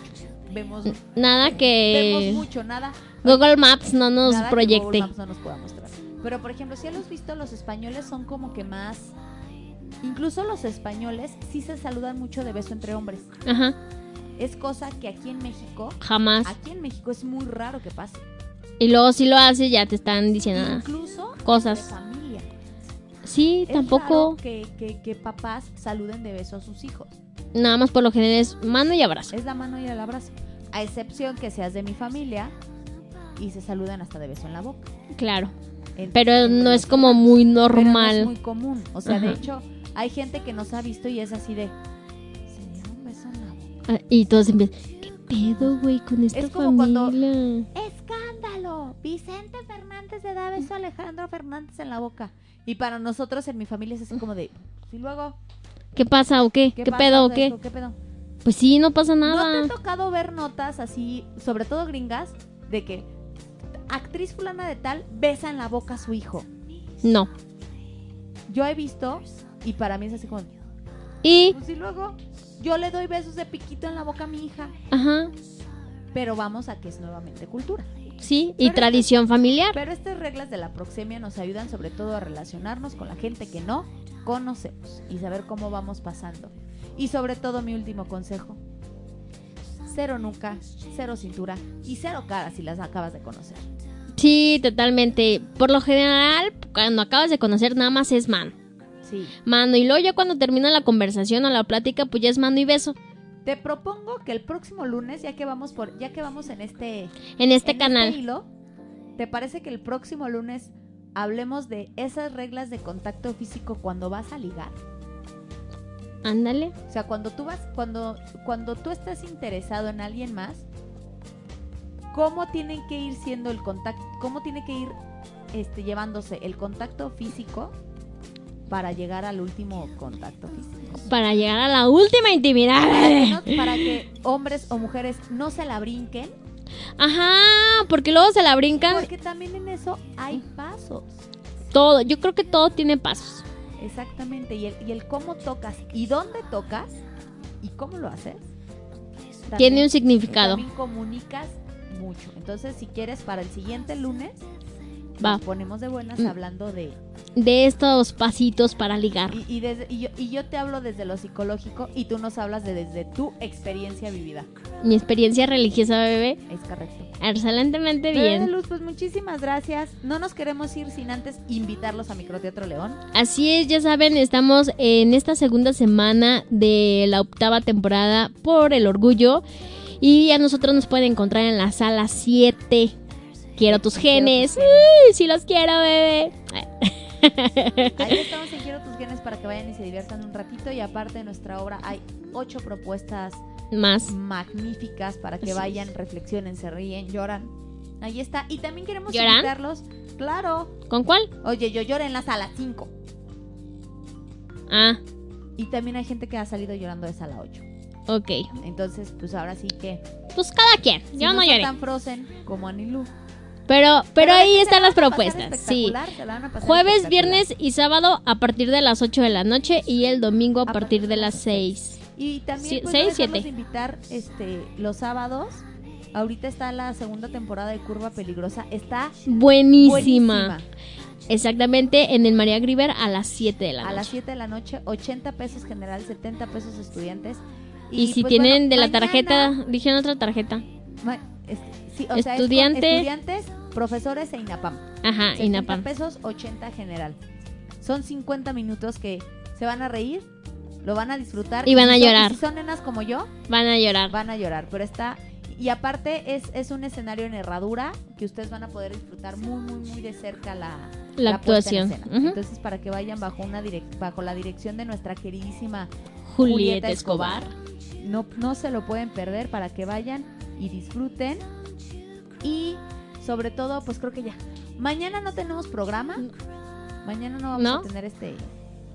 vemos,
Nada
vemos
que
mucho, nada.
Google Maps no nos
nada que
proyecte.
Google Maps no nos pueda mostrar. Pero por ejemplo, si has visto, los españoles son como que más. Incluso los españoles sí se saludan mucho de beso entre hombres.
Ajá,
Es cosa que aquí en México,
jamás.
aquí en México es muy raro que pase.
Y luego si lo haces ya te están diciendo
Incluso
cosas.
de familia.
Sí,
Es
tampoco.
raro que, que, que papás saluden de beso a sus hijos.
Nada más por lo general es mano y abrazo.
Es la mano y el abrazo. A excepción que seas de mi familia y se saludan hasta de beso en la boca.
Claro. Pero no es como muy
Pero no
normal.
es muy común. O sea, de hecho, hay gente que nos ha visto y es así de. Se dieron un beso en la boca.
Ah, Y todos empiezan, ¿qué pedo, güey, con esta
Es como cuando-
familia?
¡Escándalo! Vicente Fernández le da beso a Alejandro Fernández en la boca. Y para nosotros en mi familia es así como de. ¿Y luego?
¿Qué pasa o qué? ¿Qué, pedo o qué?
esto? ¿Qué pedo?
Pues sí, no pasa
¿No te
nada.
ha tocado ver notas así, sobre todo gringas, de que actriz fulana de tal besa en la boca a su hijo?
No.
Yo he visto y para mí es así como,
Y,
pues y luego yo le doy besos de piquito en la boca a mi hija,
ajá,
pero vamos a que es nuevamente cultura.
sí, y
Pero-
tradición familiar.
Pero estas reglas de la proxemia nos ayudan sobre todo a relacionarnos con la gente que no conocemos y saber cómo vamos pasando. Y sobre todo mi último consejo, cero nuca, cero cintura y cero cara si las acabas de conocer.
Sí, totalmente. Por lo general, cuando acabas de conocer, nada más es mano.
Sí.
Mano, y luego ya cuando termina la conversación o la plática, pues ya es mano y beso.
Te propongo que el próximo lunes, ya que vamos por, ya que vamos en este,
En este
en
canal.
hilo, ¿te parece que el próximo lunes hablemos de esas reglas de contacto físico cuando vas a ligar?
Ándale.
O sea, cuando tú vas, cuando, cuando tú estás interesado en alguien más, ¿cómo tienen que ir siendo el contacto, cómo tiene que ir este, llevándose el contacto físico para llegar al último contacto físico?
Para llegar a la última intimidad.
Para que, no- para que hombres o mujeres no se la brinquen,
Ajá, porque luego se la brincan
porque también en eso hay pasos.
todo. Yo creo que todo tiene pasos.
Exactamente, y el, y el cómo tocas y dónde tocas y cómo lo haces.
Tiene un significado.
También comunicas mucho. Entonces, si quieres, para el siguiente lunes,
Va.
nos ponemos de buenas
Mm.
hablando de...
De estos pasitos para ligar.
Y, y desde, y, yo, y yo te hablo desde lo psicológico y tú nos hablas de desde tu experiencia vivida.
Mi experiencia religiosa, bebé.
Es correcto.
Excelentemente
Bebé de
bien.
Luz, pues muchísimas gracias. No nos queremos ir sin antes invitarlos a Microteatro León.
Así es, ya saben, estamos en esta segunda semana de la octava temporada por el orgullo. Y a nosotros nos pueden encontrar en la sala 7. Quiero tus genes. Uy, sí los quiero, bebé.
Ahí estamos en Quiero tus genes para que vayan y se diviertan un ratito. Y aparte de nuestra obra hay ocho propuestas
Más.
magníficas para que
Así
vayan, reflexionen, se ríen, lloran. Ahí está. Y también queremos
¿Lloran?
invitarlos. Claro.
¿Con cuál?
Oye, yo lloré en la sala 5.
Ah,
Y también hay gente que ha salido llorando de sala 8.
ok.
Entonces, pues ahora sí que.
Pues cada quien.
si
Yo no
son
lloré.
tan frozen como Anilú.
Pero, pero
de
ahí están
la
las
a
propuestas. Sí.
a
Jueves, viernes y sábado a partir de las 8 de la noche y el domingo a partir de las 6.
Y también pues,
seis,
no dejarnos
siete.
de invitar este, los sábados. Ahorita está la segunda temporada de Curva Peligrosa. Está
Buenísima.
buenísima.
Exactamente en el María Griver a las 7 de la
A
noche.
las 7 de la noche, 80 pesos general, 70 pesos estudiantes.
Y, si
pues,
tienen
bueno,
de la
mañana-
tarjeta, dijeron otra tarjeta.
ma- es- sí, o sea, estudiantes, profesores e INAPAM.
Ajá,
70
INAPAM.
pesos, 80 general. Son 50 minutos que se van a reír, lo van a disfrutar.
Y van a
son-
llorar.
si son nenas como yo,
Van a llorar.
van a llorar. Pero está. Y aparte es, es un escenario en herradura que ustedes van a poder disfrutar muy, muy, muy de cerca la,
La
en
actuación.
escena.
Ujú.
Entonces, para que vayan bajo una direc- bajo la dirección de nuestra queridísima
Julieta Escobar.
no, no se lo pueden perder para que vayan y disfruten. Y sobre todo, pues creo que ya. Mañana no tenemos programa. Mañana no vamos
¿No?
a tener este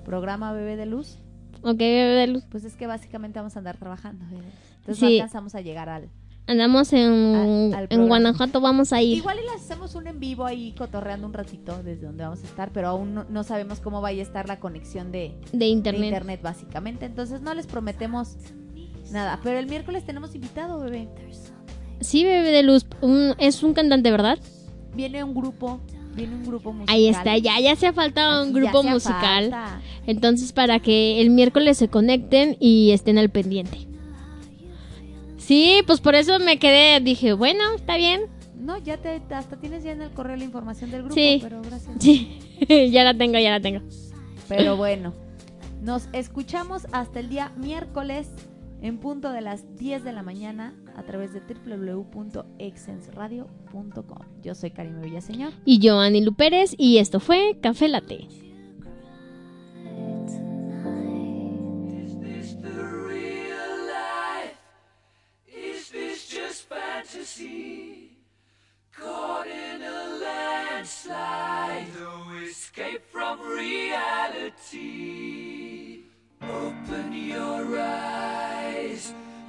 programa Bebé de Luz.
Ok, bebé de luz.
Pues es que básicamente vamos a andar trabajando. bebé. Entonces
Sí.
no alcanzamos a llegar al.
Andamos en,
Al- al
en. Guanajuato, vamos a ir.
Igual y les hacemos un en vivo ahí cotorreando un ratito desde donde vamos a estar, pero aún no, no sabemos cómo vaya a estar la conexión de,
de
de
internet.
internet básicamente. Entonces no les prometemos nada. Pero el miércoles tenemos invitado, bebé.
Sí, bebé de luz. un- es un cantante, ¿verdad?
Viene un grupo, viene un grupo musical.
Ahí está, ya, ya se ha faltado un grupo musical.
falta.
Entonces, para que el miércoles se conecten y estén al pendiente. Sí, pues por eso me quedé, dije, bueno, está bien.
No, ya te, hasta tienes ya en el correo la información del grupo,
Sí.
pero gracias.
Sí, [laughs] ya la tengo, ya la tengo.
Pero [laughs] bueno, nos escuchamos hasta el día miércoles en punto de las 10 de la mañana a través de www.exensradio.com. Yo soy Karime Villaseñor.
Y yo, Anilu Pérez, y esto fue Café Latte.
Caught in a landslide, no escape from reality. Open your eyes.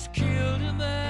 was killed in the